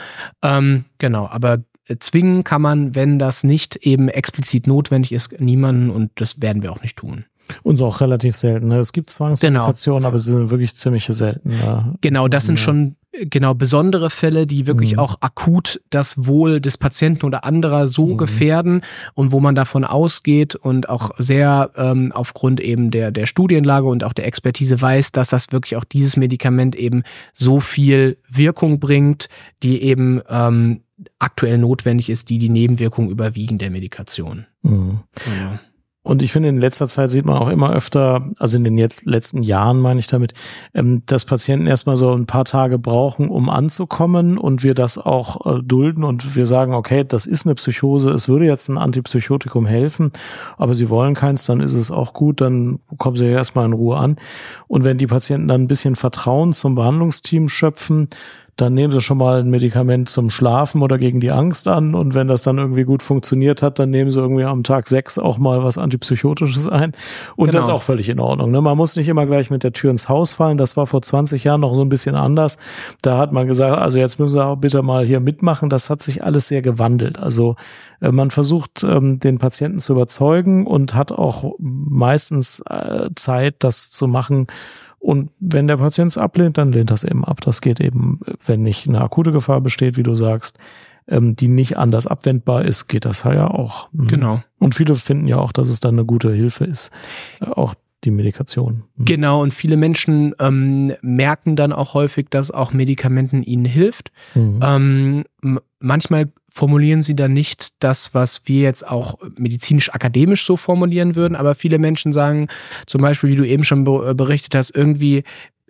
Ähm, genau, aber äh, zwingen kann man, wenn das nicht eben explizit notwendig ist, niemanden und das werden wir auch nicht tun. Und so auch relativ selten. Ne? Es gibt Zwangsmedikationen, genau. aber sie sind wirklich ziemlich selten. Ja. Genau, das sind schon genau besondere Fälle, die wirklich mhm. auch akut das Wohl des Patienten oder anderer so mhm. gefährden und wo man davon ausgeht und auch sehr ähm, aufgrund eben der der Studienlage und auch der Expertise weiß, dass das wirklich auch dieses Medikament eben so viel Wirkung bringt, die eben ähm, aktuell notwendig ist, die die Nebenwirkungen überwiegen der Medikation. Mhm. Ja. Und ich finde, in letzter Zeit sieht man auch immer öfter, also in den jetzt letzten Jahren meine ich damit, ähm, dass Patienten erstmal so ein paar Tage brauchen, um anzukommen und wir das auch äh, dulden und wir sagen, okay, das ist eine Psychose, es würde jetzt ein Antipsychotikum helfen, aber sie wollen keins, dann ist es auch gut, dann kommen sie ja erstmal in Ruhe an. Und wenn die Patienten dann ein bisschen Vertrauen zum Behandlungsteam schöpfen, dann nehmen sie schon mal ein Medikament zum Schlafen oder gegen die Angst an und wenn das dann irgendwie gut funktioniert hat, dann nehmen sie irgendwie am Tag sechs auch mal was Antipsychotisches ein und genau. das ist auch völlig in Ordnung. Ne? Man muss nicht immer gleich mit der Tür ins Haus fallen, das war vor 20 Jahren noch so ein bisschen anders. Da hat man gesagt, also jetzt müssen Sie auch bitte mal hier mitmachen, das hat sich alles sehr gewandelt. Also äh, man versucht ähm, den Patienten zu überzeugen und hat auch meistens äh, Zeit, das zu machen, und wenn der Patient es ablehnt, dann lehnt das eben ab. Das geht eben, wenn nicht eine akute Gefahr besteht, wie du sagst, ähm, die nicht anders abwendbar ist, geht das ja auch. Mhm. Genau. Und viele finden ja auch, dass es dann eine gute Hilfe ist. Äh, auch die Medikation. Mhm. Genau, und viele Menschen ähm, merken dann auch häufig, dass auch Medikamenten ihnen hilft. Mhm. Ähm, manchmal formulieren sie dann nicht das, was wir jetzt auch medizinisch-akademisch so formulieren würden, aber viele Menschen sagen zum Beispiel, wie du eben schon berichtet hast, irgendwie,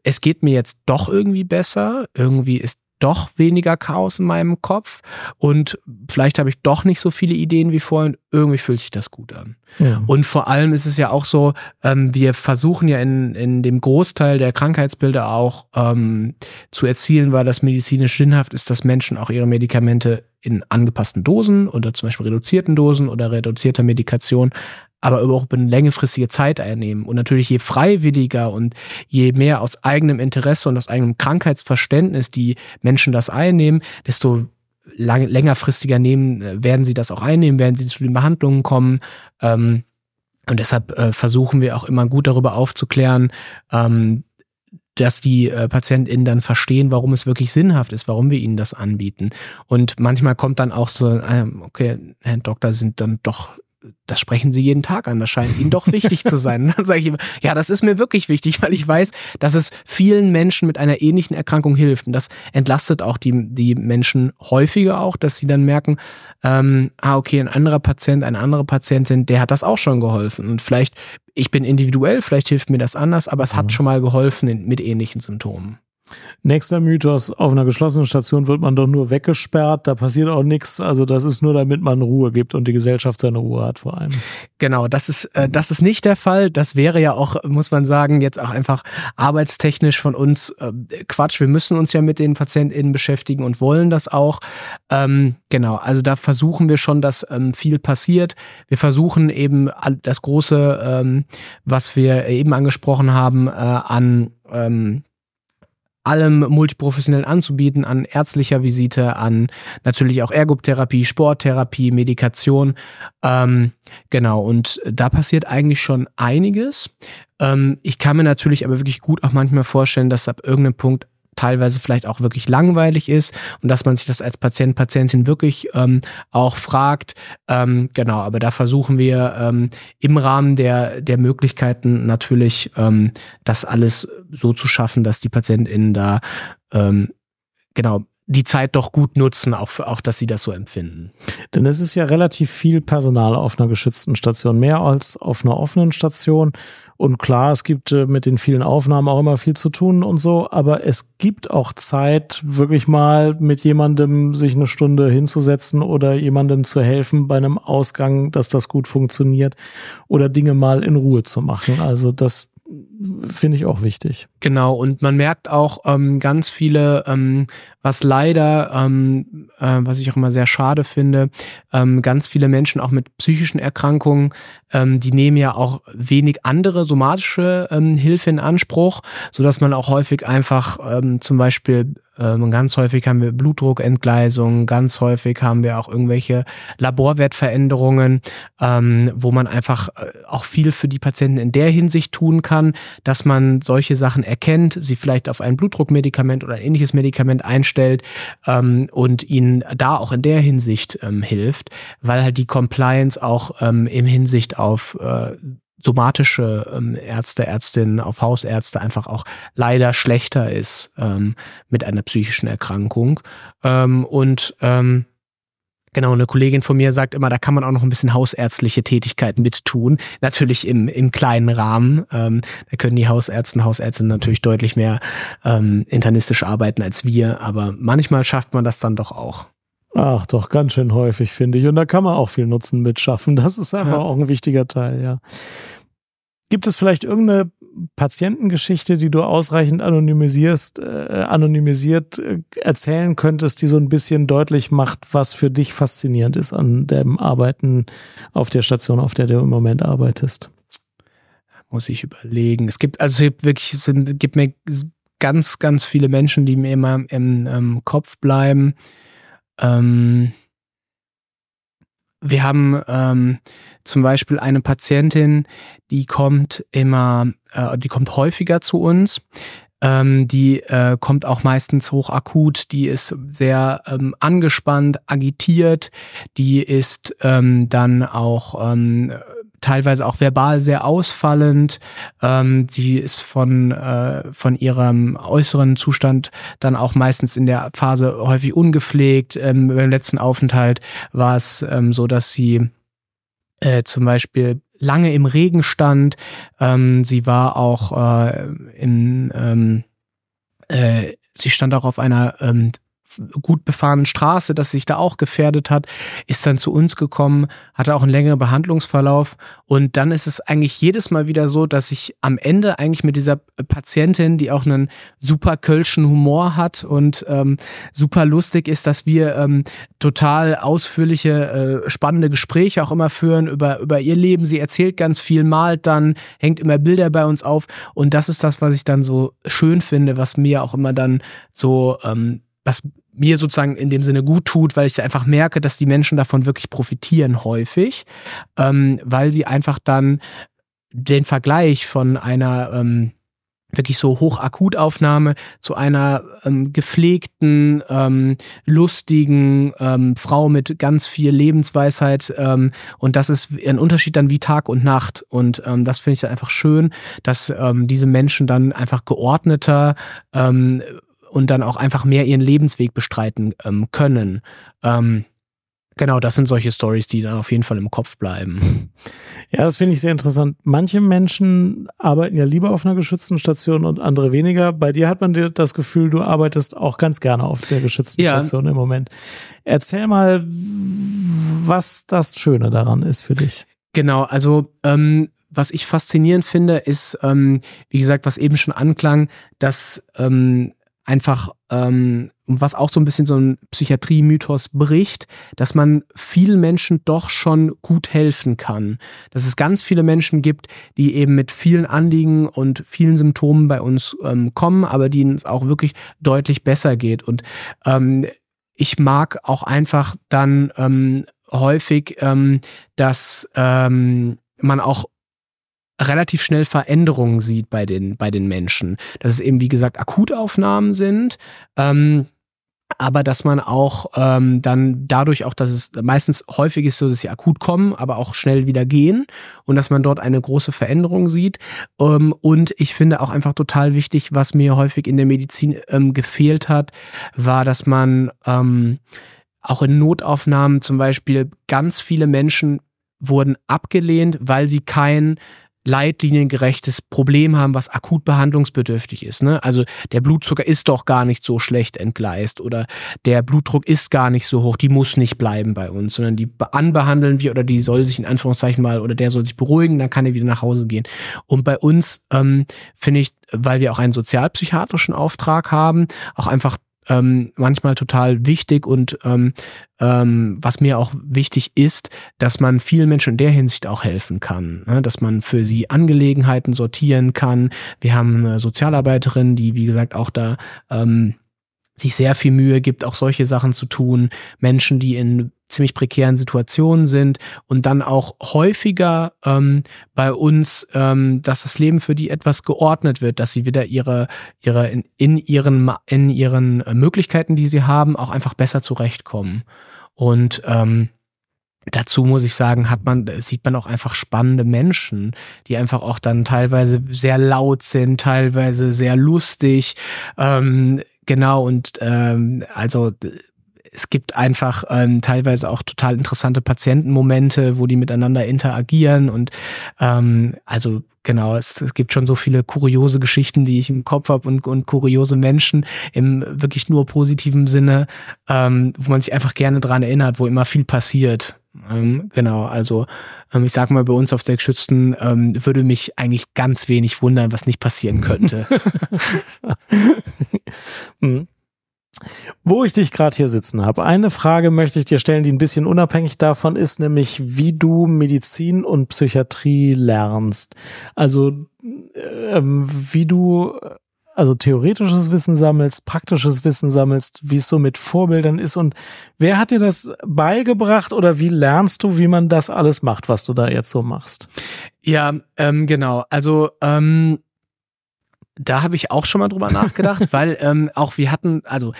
es geht mir jetzt doch irgendwie besser, irgendwie ist doch weniger Chaos in meinem Kopf und vielleicht habe ich doch nicht so viele Ideen wie vorher und irgendwie fühlt sich das gut an. Ja. Und vor allem ist es ja auch so, ähm, wir versuchen ja in, in dem Großteil der Krankheitsbilder auch ähm, zu erzielen, weil das medizinisch sinnhaft ist, dass Menschen auch ihre Medikamente in angepassten Dosen oder zum Beispiel reduzierten Dosen oder reduzierter Medikation aber auch über eine längerfristige Zeit einnehmen. Und natürlich je freiwilliger und je mehr aus eigenem Interesse und aus eigenem Krankheitsverständnis die Menschen das einnehmen, desto lang, längerfristiger nehmen, äh, werden sie das auch einnehmen, werden sie zu den Behandlungen kommen. Ähm, und deshalb äh, versuchen wir auch immer gut darüber aufzuklären, ähm, dass die äh, PatientInnen dann verstehen, warum es wirklich sinnhaft ist, warum wir ihnen das anbieten. Und manchmal kommt dann auch so, äh, okay, Herr Doktor, sind dann doch das sprechen sie jeden Tag an. Das scheint ihnen doch wichtig zu sein. Und dann sage ich immer, ja, das ist mir wirklich wichtig, weil ich weiß, dass es vielen Menschen mit einer ähnlichen Erkrankung hilft. Und das entlastet auch die, die Menschen häufiger auch, dass sie dann merken, ähm, ah, okay, ein anderer Patient, eine andere Patientin, der hat das auch schon geholfen. Und vielleicht, ich bin individuell, vielleicht hilft mir das anders, aber es mhm. hat schon mal geholfen in, mit ähnlichen Symptomen. Nächster Mythos, auf einer geschlossenen Station wird man doch nur weggesperrt, da passiert auch nichts. Also das ist nur, damit man Ruhe gibt und die Gesellschaft seine Ruhe hat vor allem. Genau, das ist, äh, das ist nicht der Fall. Das wäre ja auch, muss man sagen, jetzt auch einfach arbeitstechnisch von uns äh, Quatsch. Wir müssen uns ja mit den PatientInnen beschäftigen und wollen das auch. Ähm, genau, also da versuchen wir schon, dass ähm, viel passiert. Wir versuchen eben das Große, ähm, was wir eben angesprochen haben, äh, an ähm, allem multiprofessionell anzubieten, an ärztlicher Visite, an natürlich auch Ergotherapie, Sporttherapie, Medikation. Ähm, genau, und da passiert eigentlich schon einiges. Ähm, ich kann mir natürlich aber wirklich gut auch manchmal vorstellen, dass ab irgendeinem Punkt teilweise vielleicht auch wirklich langweilig ist und dass man sich das als Patient, Patientin wirklich ähm, auch fragt. Ähm, genau, aber da versuchen wir ähm, im Rahmen der, der Möglichkeiten natürlich ähm, das alles so zu schaffen, dass die PatientInnen da ähm, genau die Zeit doch gut nutzen, auch, auch dass sie das so empfinden. Denn es ist ja relativ viel Personal auf einer geschützten Station, mehr als auf einer offenen Station. Und klar, es gibt äh, mit den vielen Aufnahmen auch immer viel zu tun und so, aber es gibt auch Zeit, wirklich mal mit jemandem sich eine Stunde hinzusetzen oder jemandem zu helfen bei einem Ausgang, dass das gut funktioniert oder Dinge mal in Ruhe zu machen. Also das finde ich auch wichtig. Genau, und man merkt auch ähm, ganz viele, ähm, was leider, ähm, äh, was ich auch immer sehr schade finde, ähm, ganz viele Menschen auch mit psychischen Erkrankungen, ähm, die nehmen ja auch wenig andere somatische ähm, Hilfe in Anspruch, so dass man auch häufig einfach ähm, zum Beispiel ähm, ganz häufig haben wir Blutdruckentgleisungen, ganz häufig haben wir auch irgendwelche Laborwertveränderungen, ähm, wo man einfach äh, auch viel für die Patienten in der Hinsicht tun kann, dass man solche Sachen erkennt, sie vielleicht auf ein Blutdruckmedikament oder ein ähnliches Medikament einstellt ähm, und ihnen da auch in der Hinsicht hilft, weil halt die Compliance auch ähm, im Hinsicht auf äh, somatische ähm, Ärzte, Ärztinnen, auf Hausärzte einfach auch leider schlechter ist ähm, mit einer psychischen Erkrankung. Ähm, und ähm, Genau, eine Kollegin von mir sagt immer, da kann man auch noch ein bisschen hausärztliche Tätigkeiten mit tun. Natürlich im, im kleinen Rahmen. Ähm, da können die Hausärzte und Hausärztinnen natürlich deutlich mehr ähm, internistisch arbeiten als wir, aber manchmal schafft man das dann doch auch. Ach, doch, ganz schön häufig, finde ich. Und da kann man auch viel Nutzen mitschaffen. Das ist einfach ja. auch ein wichtiger Teil, ja. Gibt es vielleicht irgendeine Patientengeschichte, die du ausreichend anonymisierst, äh, anonymisiert äh, erzählen könntest, die so ein bisschen deutlich macht, was für dich faszinierend ist an dem Arbeiten auf der Station, auf der du im Moment arbeitest? Muss ich überlegen. Es gibt also wirklich, es gibt mir ganz, ganz viele Menschen, die mir immer im, im ähm, Kopf bleiben. Ähm, wir haben ähm, zum Beispiel eine Patientin, die kommt immer, äh, die kommt häufiger zu uns. Ähm, die äh, kommt auch meistens hochakut, die ist sehr ähm, angespannt, agitiert, die ist ähm, dann auch ähm, teilweise auch verbal sehr ausfallend. Ähm, sie ist von, äh, von ihrem äußeren Zustand dann auch meistens in der Phase häufig ungepflegt. Ähm, beim letzten Aufenthalt war es ähm, so, dass sie äh, zum Beispiel lange im Regen stand. Ähm, sie war auch äh, in, ähm, äh, sie stand auch auf einer ähm, gut befahrenen Straße, dass sich da auch gefährdet hat, ist dann zu uns gekommen, hatte auch einen längeren Behandlungsverlauf und dann ist es eigentlich jedes Mal wieder so, dass ich am Ende eigentlich mit dieser Patientin, die auch einen super kölschen Humor hat und ähm, super lustig ist, dass wir ähm, total ausführliche, äh, spannende Gespräche auch immer führen über, über ihr Leben. Sie erzählt ganz viel, malt dann, hängt immer Bilder bei uns auf und das ist das, was ich dann so schön finde, was mir auch immer dann so ähm, was mir sozusagen in dem Sinne gut tut, weil ich einfach merke, dass die Menschen davon wirklich profitieren häufig, ähm, weil sie einfach dann den Vergleich von einer ähm, wirklich so Hochakutaufnahme zu einer ähm, gepflegten, ähm, lustigen ähm, Frau mit ganz viel Lebensweisheit ähm, und das ist ein Unterschied dann wie Tag und Nacht. Und ähm, das finde ich dann einfach schön, dass ähm, diese Menschen dann einfach geordneter ähm, und dann auch einfach mehr ihren Lebensweg bestreiten ähm, können. Ähm, genau, das sind solche Stories, die dann auf jeden Fall im Kopf bleiben. Ja, das finde ich sehr interessant. Manche Menschen arbeiten ja lieber auf einer geschützten Station und andere weniger. Bei dir hat man das Gefühl, du arbeitest auch ganz gerne auf der geschützten ja. Station im Moment. Erzähl mal, was das Schöne daran ist für dich. Genau, also ähm, was ich faszinierend finde, ist, ähm, wie gesagt, was eben schon anklang, dass ähm, einfach, ähm, was auch so ein bisschen so ein Psychiatrie-Mythos bricht, dass man vielen Menschen doch schon gut helfen kann. Dass es ganz viele Menschen gibt, die eben mit vielen Anliegen und vielen Symptomen bei uns ähm, kommen, aber denen es auch wirklich deutlich besser geht. Und ähm, ich mag auch einfach dann ähm, häufig, ähm, dass ähm, man auch relativ schnell Veränderungen sieht bei den, bei den Menschen. Dass es eben, wie gesagt, Akutaufnahmen sind. Ähm, aber dass man auch ähm, dann dadurch auch, dass es meistens häufig ist so, dass sie akut kommen, aber auch schnell wieder gehen und dass man dort eine große Veränderung sieht. Ähm, und ich finde auch einfach total wichtig, was mir häufig in der Medizin ähm, gefehlt hat, war, dass man ähm, auch in Notaufnahmen zum Beispiel ganz viele Menschen wurden abgelehnt, weil sie kein leitliniengerechtes Problem haben, was akut behandlungsbedürftig ist. Ne? Also der Blutzucker ist doch gar nicht so schlecht entgleist oder der Blutdruck ist gar nicht so hoch, die muss nicht bleiben bei uns, sondern die anbehandeln wir oder die soll sich in Anführungszeichen mal oder der soll sich beruhigen, dann kann er wieder nach Hause gehen. Und bei uns ähm, finde ich, weil wir auch einen sozialpsychiatrischen Auftrag haben, auch einfach ähm, manchmal total wichtig und ähm, ähm, was mir auch wichtig ist, dass man vielen Menschen in der Hinsicht auch helfen kann, ne? dass man für sie Angelegenheiten sortieren kann. Wir haben eine Sozialarbeiterin, die wie gesagt auch da ähm, sich sehr viel Mühe gibt, auch solche Sachen zu tun. Menschen, die in ziemlich prekären Situationen sind und dann auch häufiger ähm, bei uns, ähm, dass das Leben für die etwas geordnet wird, dass sie wieder ihre, ihre in, in ihren in ihren Möglichkeiten, die sie haben, auch einfach besser zurechtkommen. Und ähm, Dazu muss ich sagen, hat man, sieht man auch einfach spannende Menschen, die einfach auch dann teilweise sehr laut sind, teilweise sehr lustig. Ähm, genau, und ähm, also es gibt einfach ähm, teilweise auch total interessante Patientenmomente, wo die miteinander interagieren und ähm, also genau, es, es gibt schon so viele kuriose Geschichten, die ich im Kopf habe und, und kuriose Menschen im wirklich nur positiven Sinne, ähm, wo man sich einfach gerne dran erinnert, wo immer viel passiert. Ähm, genau, also ähm, ich sag mal, bei uns auf der Geschützten ähm, würde mich eigentlich ganz wenig wundern, was nicht passieren könnte. mhm. Wo ich dich gerade hier sitzen habe, eine Frage möchte ich dir stellen, die ein bisschen unabhängig davon ist, nämlich wie du Medizin und Psychiatrie lernst. Also ähm, wie du also theoretisches Wissen sammelst, praktisches Wissen sammelst, wie es so mit Vorbildern ist und wer hat dir das beigebracht oder wie lernst du, wie man das alles macht, was du da jetzt so machst? Ja, ähm, genau. Also ähm, da habe ich auch schon mal drüber nachgedacht, weil ähm, auch wir hatten, also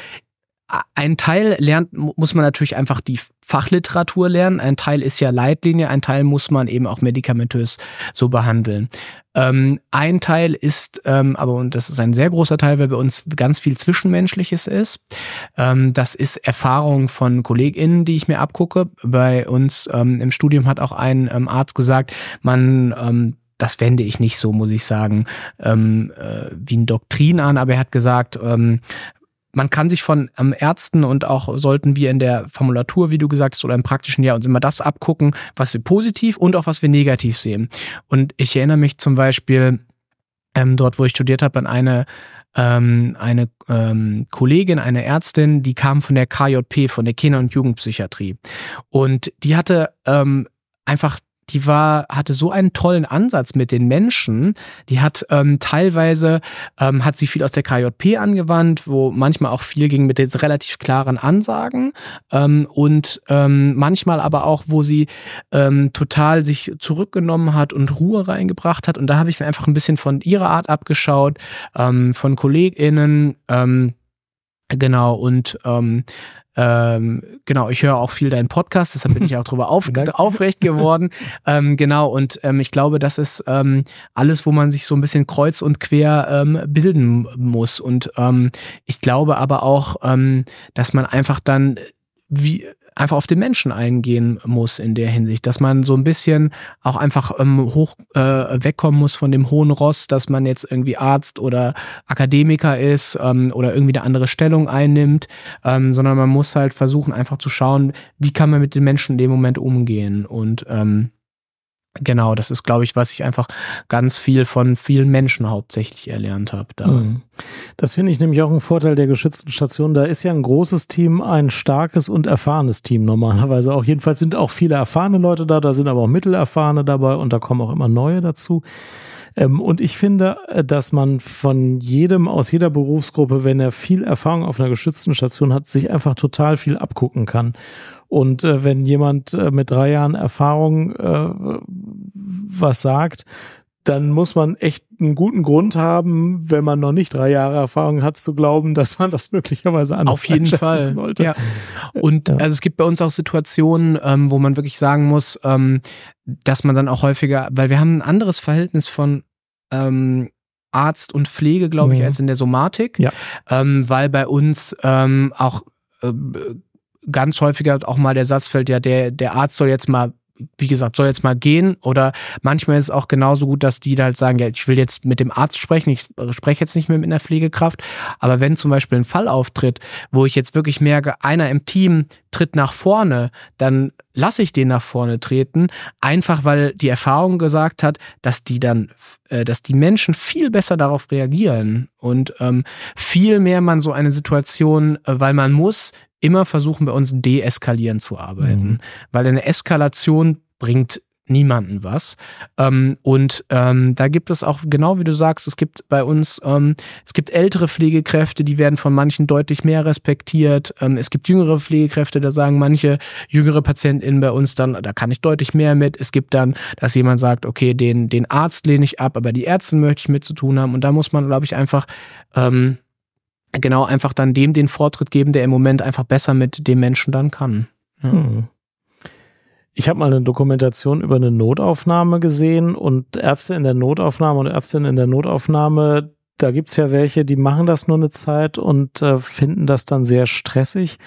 ein Teil lernt, muss man natürlich einfach die Fachliteratur lernen. Ein Teil ist ja Leitlinie, ein Teil muss man eben auch medikamentös so behandeln. Ähm, ein Teil ist, ähm, aber und das ist ein sehr großer Teil, weil bei uns ganz viel Zwischenmenschliches ist. Ähm, das ist Erfahrung von KollegInnen, die ich mir abgucke. Bei uns ähm, im Studium hat auch ein ähm, Arzt gesagt, man ähm, das wende ich nicht so, muss ich sagen, ähm, äh, wie ein Doktrin an, aber er hat gesagt, ähm, man kann sich von ähm, Ärzten und auch sollten wir in der Formulatur, wie du gesagt hast, oder im praktischen Jahr uns immer das abgucken, was wir positiv und auch was wir negativ sehen. Und ich erinnere mich zum Beispiel ähm, dort, wo ich studiert habe, an eine ähm, eine ähm, Kollegin, eine Ärztin, die kam von der KJP, von der Kinder- und Jugendpsychiatrie. Und die hatte ähm, einfach die war, hatte so einen tollen Ansatz mit den Menschen. Die hat ähm, teilweise, ähm, hat sie viel aus der KJP angewandt, wo manchmal auch viel ging mit jetzt relativ klaren Ansagen ähm, und ähm, manchmal aber auch, wo sie ähm, total sich zurückgenommen hat und Ruhe reingebracht hat. Und da habe ich mir einfach ein bisschen von ihrer Art abgeschaut, ähm, von KollegInnen, ähm, Genau, und ähm, ähm, genau, ich höre auch viel deinen Podcast, deshalb bin ich auch drüber auf, aufrecht geworden. ähm, genau, und ähm, ich glaube, das ist ähm, alles, wo man sich so ein bisschen kreuz und quer ähm, bilden muss. Und ähm, ich glaube aber auch, ähm, dass man einfach dann wie einfach auf den Menschen eingehen muss in der Hinsicht, dass man so ein bisschen auch einfach ähm, hoch äh, wegkommen muss von dem hohen Ross, dass man jetzt irgendwie Arzt oder Akademiker ist ähm, oder irgendwie eine andere Stellung einnimmt, ähm, sondern man muss halt versuchen einfach zu schauen, wie kann man mit den Menschen in dem Moment umgehen. Und ähm, Genau, das ist, glaube ich, was ich einfach ganz viel von vielen Menschen hauptsächlich erlernt habe. Da. Mhm. Das finde ich nämlich auch ein Vorteil der geschützten Station. Da ist ja ein großes Team, ein starkes und erfahrenes Team normalerweise auch. Jedenfalls sind auch viele erfahrene Leute da, da sind aber auch mittelerfahrene dabei und da kommen auch immer neue dazu. Ähm, und ich finde, äh, dass man von jedem aus jeder Berufsgruppe, wenn er viel Erfahrung auf einer geschützten Station hat, sich einfach total viel abgucken kann. Und äh, wenn jemand äh, mit drei Jahren Erfahrung äh, was sagt, dann muss man echt einen guten Grund haben, wenn man noch nicht drei Jahre Erfahrung hat, zu glauben, dass man das möglicherweise anders Auf jeden Fall. Wollte. Ja. Und ja. also es gibt bei uns auch Situationen, ähm, wo man wirklich sagen muss, ähm, dass man dann auch häufiger, weil wir haben ein anderes Verhältnis von ähm, Arzt und Pflege, glaube ich, mhm. als in der Somatik, ja. ähm, weil bei uns ähm, auch äh, ganz häufiger auch mal der Satz fällt, ja, der, der Arzt soll jetzt mal wie gesagt, soll jetzt mal gehen. Oder manchmal ist es auch genauso gut, dass die halt sagen, ja, ich will jetzt mit dem Arzt sprechen, ich spreche jetzt nicht mehr mit einer Pflegekraft. Aber wenn zum Beispiel ein Fall auftritt, wo ich jetzt wirklich merke, einer im Team tritt nach vorne, dann lasse ich den nach vorne treten, einfach weil die Erfahrung gesagt hat, dass die dann, äh, dass die Menschen viel besser darauf reagieren und ähm, viel mehr man so eine Situation, äh, weil man muss immer versuchen, bei uns deeskalieren zu arbeiten. Mhm. Weil eine Eskalation bringt niemanden was. Ähm, und ähm, da gibt es auch, genau wie du sagst, es gibt bei uns, ähm, es gibt ältere Pflegekräfte, die werden von manchen deutlich mehr respektiert. Ähm, es gibt jüngere Pflegekräfte, da sagen manche jüngere PatientInnen bei uns dann, da kann ich deutlich mehr mit. Es gibt dann, dass jemand sagt, okay, den, den Arzt lehne ich ab, aber die Ärztin möchte ich mit zu tun haben. Und da muss man, glaube ich, einfach ähm, genau einfach dann dem den Vortritt geben, der im Moment einfach besser mit dem Menschen dann kann. Ja. Hm. Ich habe mal eine Dokumentation über eine Notaufnahme gesehen und Ärzte in der Notaufnahme und Ärztinnen in der Notaufnahme, da gibt's ja welche, die machen das nur eine Zeit und äh, finden das dann sehr stressig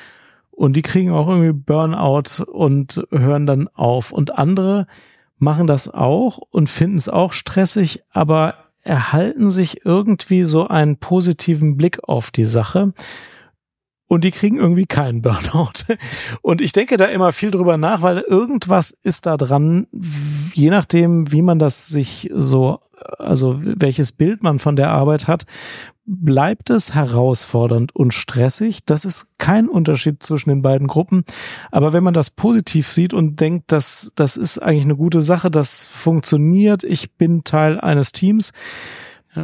und die kriegen auch irgendwie Burnout und hören dann auf. Und andere machen das auch und finden es auch stressig, aber erhalten sich irgendwie so einen positiven Blick auf die Sache und die kriegen irgendwie keinen Burnout. Und ich denke da immer viel drüber nach, weil irgendwas ist da dran, je nachdem, wie man das sich so, also welches Bild man von der Arbeit hat, bleibt es herausfordernd und stressig. Das ist kein Unterschied zwischen den beiden Gruppen. Aber wenn man das positiv sieht und denkt, dass das ist eigentlich eine gute Sache, das funktioniert, ich bin Teil eines Teams,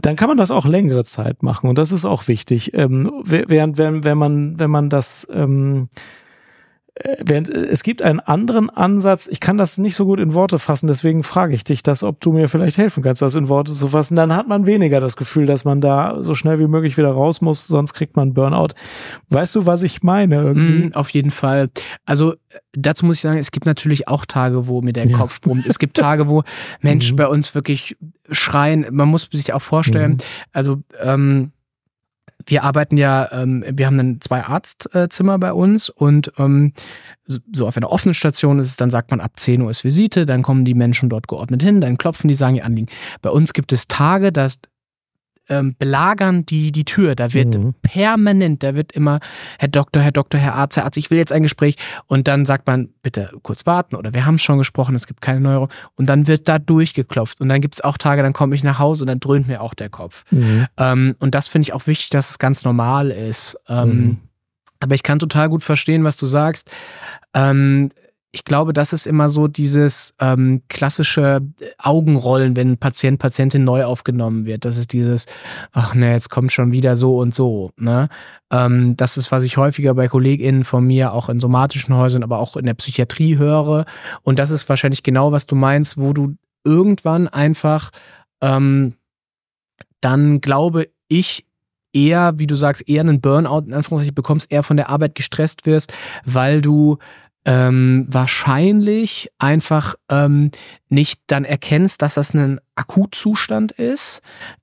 dann kann man das auch längere Zeit machen. Und das ist auch wichtig. Ähm, während, wenn, wenn man, wenn man das, ähm, äh, während äh, es gibt einen anderen Ansatz, ich kann das nicht so gut in Worte fassen, deswegen frage ich dich das, ob du mir vielleicht helfen kannst, das in Worte zu fassen. Dann hat man weniger das Gefühl, dass man da so schnell wie möglich wieder raus muss, sonst kriegt man Burnout. Weißt du, was ich meine? Irgendwie? Mm, auf jeden Fall. Also dazu muss ich sagen, es gibt natürlich auch Tage, wo mir der ja. Kopf brummt. Es gibt Tage, wo Menschen mhm. bei uns wirklich schreien. Man muss sich auch vorstellen, mhm. also ähm, wir arbeiten ja, ähm, wir haben dann zwei Arztzimmer bei uns und ähm, so auf einer offenen Station ist es, dann sagt man, ab 10 Uhr ist Visite, dann kommen die Menschen dort geordnet hin, dann klopfen die, sagen ihr Anliegen. Bei uns gibt es Tage, dass ähm, belagern die die Tür. Da wird mhm. permanent, da wird immer Herr Doktor, Herr Doktor, Herr Arzt, Herr Arzt, ich will jetzt ein Gespräch. Und dann sagt man, bitte kurz warten oder wir haben schon gesprochen, es gibt keine Neuerung. Und dann wird da durchgeklopft. Und dann gibt es auch Tage, dann komme ich nach Hause und dann dröhnt mir auch der Kopf. Mhm. Ähm, und das finde ich auch wichtig, dass es ganz normal ist. Ähm, mhm. Aber ich kann total gut verstehen, was du sagst. Ähm, ich glaube, das ist immer so dieses ähm, klassische Augenrollen, wenn Patient, Patientin neu aufgenommen wird. Das ist dieses, ach ne, jetzt kommt schon wieder so und so. Ne? Ähm, das ist, was ich häufiger bei KollegInnen von mir auch in somatischen Häusern, aber auch in der Psychiatrie höre. Und das ist wahrscheinlich genau, was du meinst, wo du irgendwann einfach ähm, dann glaube ich eher, wie du sagst, eher einen Burnout in Anführungszeichen bekommst, eher von der Arbeit gestresst wirst, weil du ähm, wahrscheinlich einfach ähm, nicht dann erkennst, dass das ein Akutzustand ist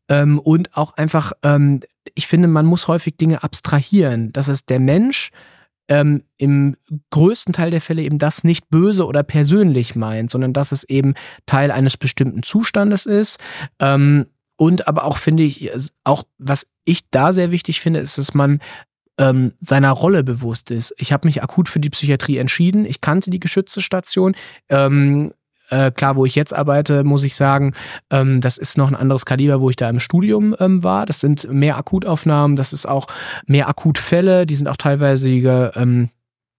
ähm, und auch einfach, ähm, ich finde, man muss häufig Dinge abstrahieren. Das ist der Mensch ähm, im größten Teil der Fälle eben das nicht böse oder persönlich meint, sondern dass es eben Teil eines bestimmten Zustandes ist. Ähm, und aber auch finde ich, auch was ich da sehr wichtig finde, ist, dass man ähm, seiner Rolle bewusst ist. Ich habe mich akut für die Psychiatrie entschieden. Ich kannte die geschützte Station. Ähm, äh, klar, wo ich jetzt arbeite, muss ich sagen, ähm, das ist noch ein anderes Kaliber, wo ich da im Studium ähm, war. Das sind mehr Akutaufnahmen, das ist auch mehr Akutfälle, die sind auch teilweise ähm,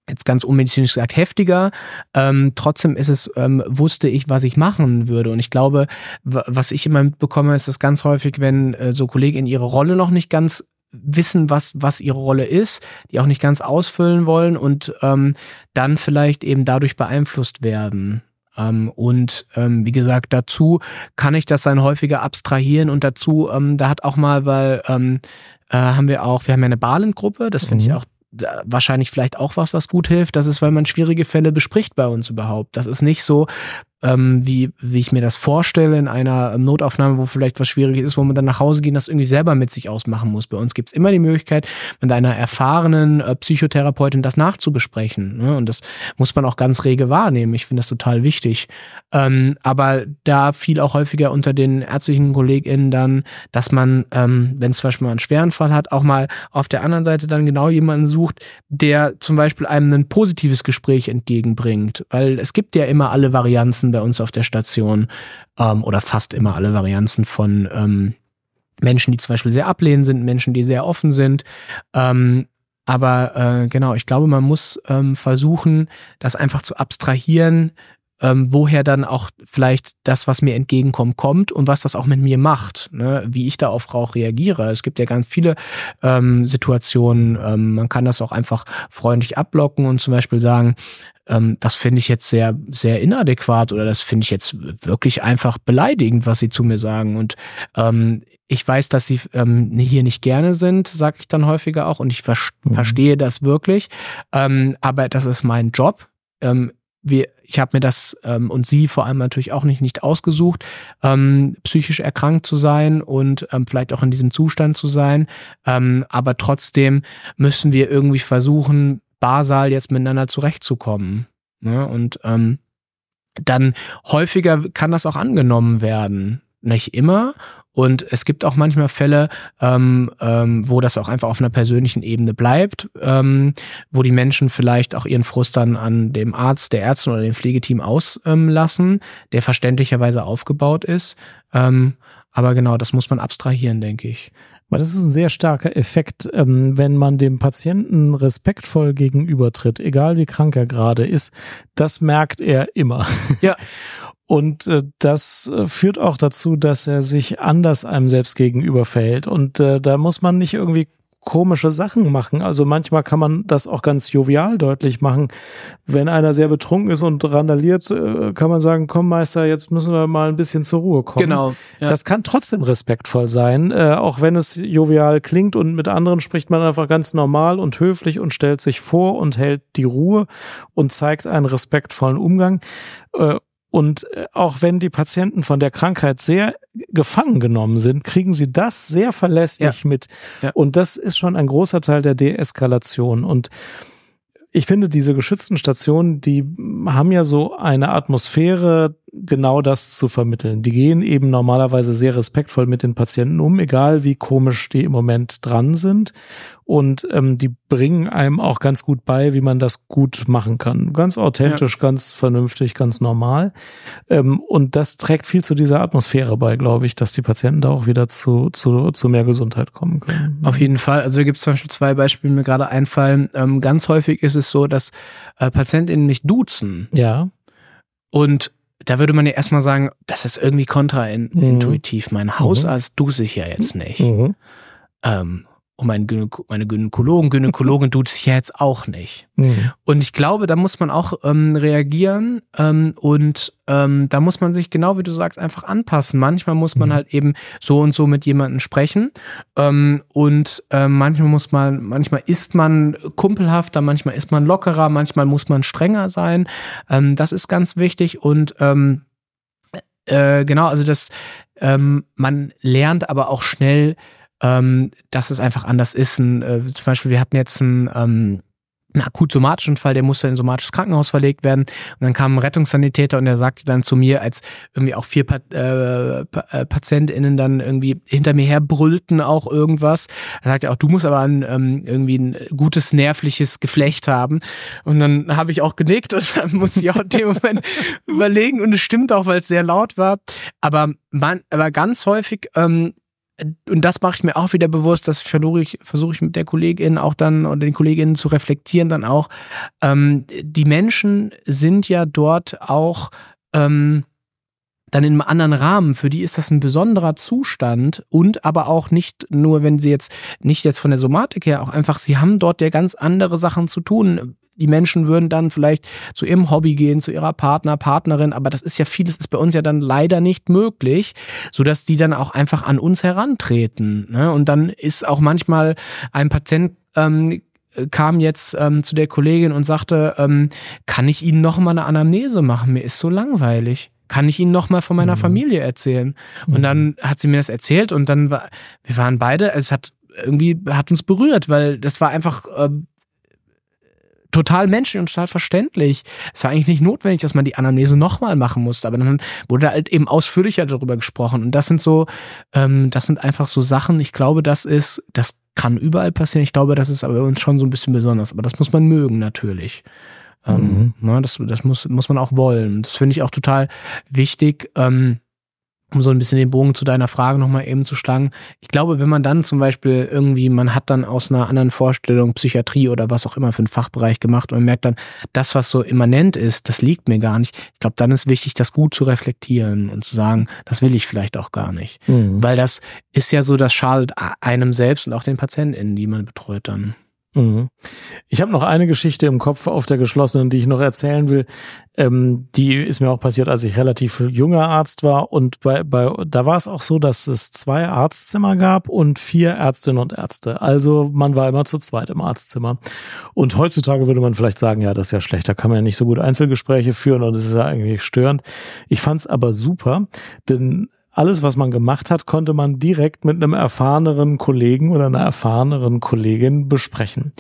jetzt ganz unmedizinisch gesagt heftiger. Ähm, trotzdem ist es, ähm, wusste ich, was ich machen würde. Und ich glaube, was ich immer mitbekomme, ist das ganz häufig, wenn äh, so Kollegen ihre Rolle noch nicht ganz wissen, was, was ihre Rolle ist, die auch nicht ganz ausfüllen wollen und ähm, dann vielleicht eben dadurch beeinflusst werden. Ähm, und ähm, wie gesagt, dazu kann ich das dann häufiger abstrahieren und dazu, ähm, da hat auch mal, weil ähm, äh, haben wir auch, wir haben ja eine Balengruppe, das finde mhm. ich auch wahrscheinlich vielleicht auch was, was gut hilft. Das ist, weil man schwierige Fälle bespricht bei uns überhaupt. Das ist nicht so, ähm, wie, wie ich mir das vorstelle in einer Notaufnahme, wo vielleicht was Schwieriges ist, wo man dann nach Hause gehen, das irgendwie selber mit sich ausmachen muss. Bei uns gibt es immer die Möglichkeit, mit einer erfahrenen äh, Psychotherapeutin das nachzubesprechen. Ne? Und das muss man auch ganz rege wahrnehmen. Ich finde das total wichtig. Ähm, aber da fiel auch häufiger unter den ärztlichen KollegInnen dann, dass man, ähm, wenn es zum Beispiel mal einen schweren Fall hat, auch mal auf der anderen Seite dann genau jemanden sucht, der zum Beispiel einem ein positives Gespräch entgegenbringt. Weil es gibt ja immer alle Varianzen bei uns auf der Station ähm, oder fast immer alle Varianzen von ähm, Menschen, die zum Beispiel sehr ablehnend sind, Menschen, die sehr offen sind. Ähm, aber äh, genau, ich glaube, man muss ähm, versuchen, das einfach zu abstrahieren, ähm, woher dann auch vielleicht das, was mir entgegenkommt, kommt und was das auch mit mir macht, ne? wie ich da auf Rauch reagiere. Es gibt ja ganz viele ähm, Situationen, ähm, man kann das auch einfach freundlich abblocken und zum Beispiel sagen, ähm, das finde ich jetzt sehr, sehr inadäquat oder das finde ich jetzt wirklich einfach beleidigend, was sie zu mir sagen. Und ähm, ich weiß, dass sie ähm, hier nicht gerne sind, sage ich dann häufiger auch, und ich ver mhm. verstehe das wirklich. Ähm, aber das ist mein Job. Ähm, wir, ich habe mir das ähm, und sie vor allem natürlich auch nicht, nicht ausgesucht, ähm, psychisch erkrankt zu sein und ähm, vielleicht auch in diesem Zustand zu sein. Ähm, aber trotzdem müssen wir irgendwie versuchen, basal jetzt miteinander zurechtzukommen. Ne? Und ähm, dann häufiger kann das auch angenommen werden. Nicht immer. Und es gibt auch manchmal Fälle, ähm, ähm, wo das auch einfach auf einer persönlichen Ebene bleibt, ähm, wo die Menschen vielleicht auch ihren Frust dann an dem Arzt, der Ärztin oder dem Pflegeteam auslassen, der verständlicherweise aufgebaut ist. Ähm, aber genau, das muss man abstrahieren, denke ich. Aber das ist ein sehr starker Effekt, ähm, wenn man dem Patienten respektvoll gegenübertritt, egal wie krank er gerade ist. Das merkt er immer. Ja. Und äh, das äh, führt auch dazu, dass er sich anders einem selbst gegenüber verhält. Und äh, da muss man nicht irgendwie komische Sachen machen. Also manchmal kann man das auch ganz jovial deutlich machen. Wenn einer sehr betrunken ist und randaliert, äh, kann man sagen, komm Meister, jetzt müssen wir mal ein bisschen zur Ruhe kommen. Genau. Ja. Das kann trotzdem respektvoll sein, äh, auch wenn es jovial klingt und mit anderen spricht man einfach ganz normal und höflich und stellt sich vor und hält die Ruhe und zeigt einen respektvollen Umgang. Äh, und äh, auch wenn die Patienten von der Krankheit sehr gefangen genommen sind, kriegen sie das sehr verlässlich ja. mit. Ja. Und das ist schon ein großer Teil der Deeskalation. Und ich finde, diese geschützten Stationen, die haben ja so eine Atmosphäre, genau das zu vermitteln. Die gehen eben normalerweise sehr respektvoll mit den Patienten um, egal wie komisch die im Moment dran sind. Und ähm, die bringen einem auch ganz gut bei, wie man das gut machen kann. Ganz authentisch, ja. ganz vernünftig, ganz normal. Ähm, und das trägt viel zu dieser Atmosphäre bei, glaube ich, dass die Patienten da auch wieder zu, zu, zu mehr Gesundheit kommen können. Auf jeden Fall. Also da gibt es zum Beispiel zwei Beispiele, die mir gerade einfallen. Ähm, ganz häufig ist es so, dass äh, PatientInnen mich duzen. Ja. Und da würde man ja erstmal sagen, das ist irgendwie kontraintuitiv. Mhm. Mein Hausarzt mhm. duze ich ja jetzt nicht. Mhm. Ähm, und mein Gynäko meine Gynäkologen, Gynäkologin tut es ja jetzt auch nicht. Mhm. Und ich glaube, da muss man auch ähm, reagieren ähm, und ähm, da muss man sich genau wie du sagst einfach anpassen. Manchmal muss man mhm. halt eben so und so mit jemandem sprechen ähm, und äh, manchmal muss man, manchmal ist man kumpelhafter, manchmal ist man lockerer, manchmal muss man strenger sein. Ähm, das ist ganz wichtig und ähm, äh, genau, also das ähm, man lernt aber auch schnell ähm, dass es einfach anders ist. Ein, äh, zum Beispiel, wir hatten jetzt einen, ähm, einen akut somatischen Fall, der musste in ein somatisches Krankenhaus verlegt werden. Und dann kam ein Rettungssanitäter und der sagte dann zu mir, als irgendwie auch vier pa äh, äh PatientInnen dann irgendwie hinter mir her brüllten auch irgendwas. Er sagte auch, du musst aber ein, ähm, irgendwie ein gutes nervliches Geflecht haben. Und dann habe ich auch genickt und dann musste ich auch in dem Moment überlegen. Und es stimmt auch, weil es sehr laut war. Aber man, aber ganz häufig ähm, und das mache ich mir auch wieder bewusst, das versuche ich, versuche ich mit der Kollegin auch dann oder den Kolleginnen zu reflektieren dann auch. Ähm, die Menschen sind ja dort auch ähm, dann in einem anderen Rahmen. Für die ist das ein besonderer Zustand und aber auch nicht nur, wenn sie jetzt nicht jetzt von der Somatik her, auch einfach, sie haben dort ja ganz andere Sachen zu tun die Menschen würden dann vielleicht zu ihrem Hobby gehen, zu ihrer Partner, Partnerin, aber das ist ja vieles ist bei uns ja dann leider nicht möglich, so dass die dann auch einfach an uns herantreten. Ne? Und dann ist auch manchmal ein Patient ähm, kam jetzt ähm, zu der Kollegin und sagte, ähm, kann ich Ihnen noch mal eine Anamnese machen? Mir ist so langweilig. Kann ich Ihnen noch mal von meiner mhm. Familie erzählen? Und mhm. dann hat sie mir das erzählt und dann war, wir waren beide, es hat irgendwie hat uns berührt, weil das war einfach äh, total menschlich und total verständlich. Es war eigentlich nicht notwendig, dass man die Anamnese nochmal machen musste, aber dann wurde halt eben ausführlicher darüber gesprochen. Und das sind so, ähm, das sind einfach so Sachen, ich glaube, das ist, das kann überall passieren. Ich glaube, das ist aber bei uns schon so ein bisschen besonders. Aber das muss man mögen, natürlich. Ähm, mhm. Ähm, ne, das, das muss, muss man auch wollen. Das finde ich auch total wichtig. Ähm, um so ein bisschen den Bogen zu deiner Frage nochmal eben zu schlagen. Ich glaube, wenn man dann zum Beispiel irgendwie, man hat dann aus einer anderen Vorstellung Psychiatrie oder was auch immer für einen Fachbereich gemacht und man merkt dann, das, was so immanent ist, das liegt mir gar nicht. Ich glaube, dann ist wichtig, das gut zu reflektieren und zu sagen, das will ich vielleicht auch gar nicht. Mhm. Weil das ist ja so, das schadet einem selbst und auch den PatientInnen, die man betreut dann. Mhm. Ich habe noch eine Geschichte im Kopf auf der geschlossenen, die ich noch erzählen will. Ähm, die ist mir auch passiert, als ich relativ junger Arzt war. Und bei, bei, da war es auch so, dass es zwei Arztzimmer gab und vier Ärztinnen und Ärzte. Also man war immer zu zweit im Arztzimmer. Und heutzutage würde man vielleicht sagen, ja, das ist ja schlecht, da kann man ja nicht so gut Einzelgespräche führen und es ist ja eigentlich störend. Ich fand es aber super, denn alles, was man gemacht hat, konnte man direkt mit einem erfahreneren Kollegen oder einer erfahreneren Kollegin besprechen.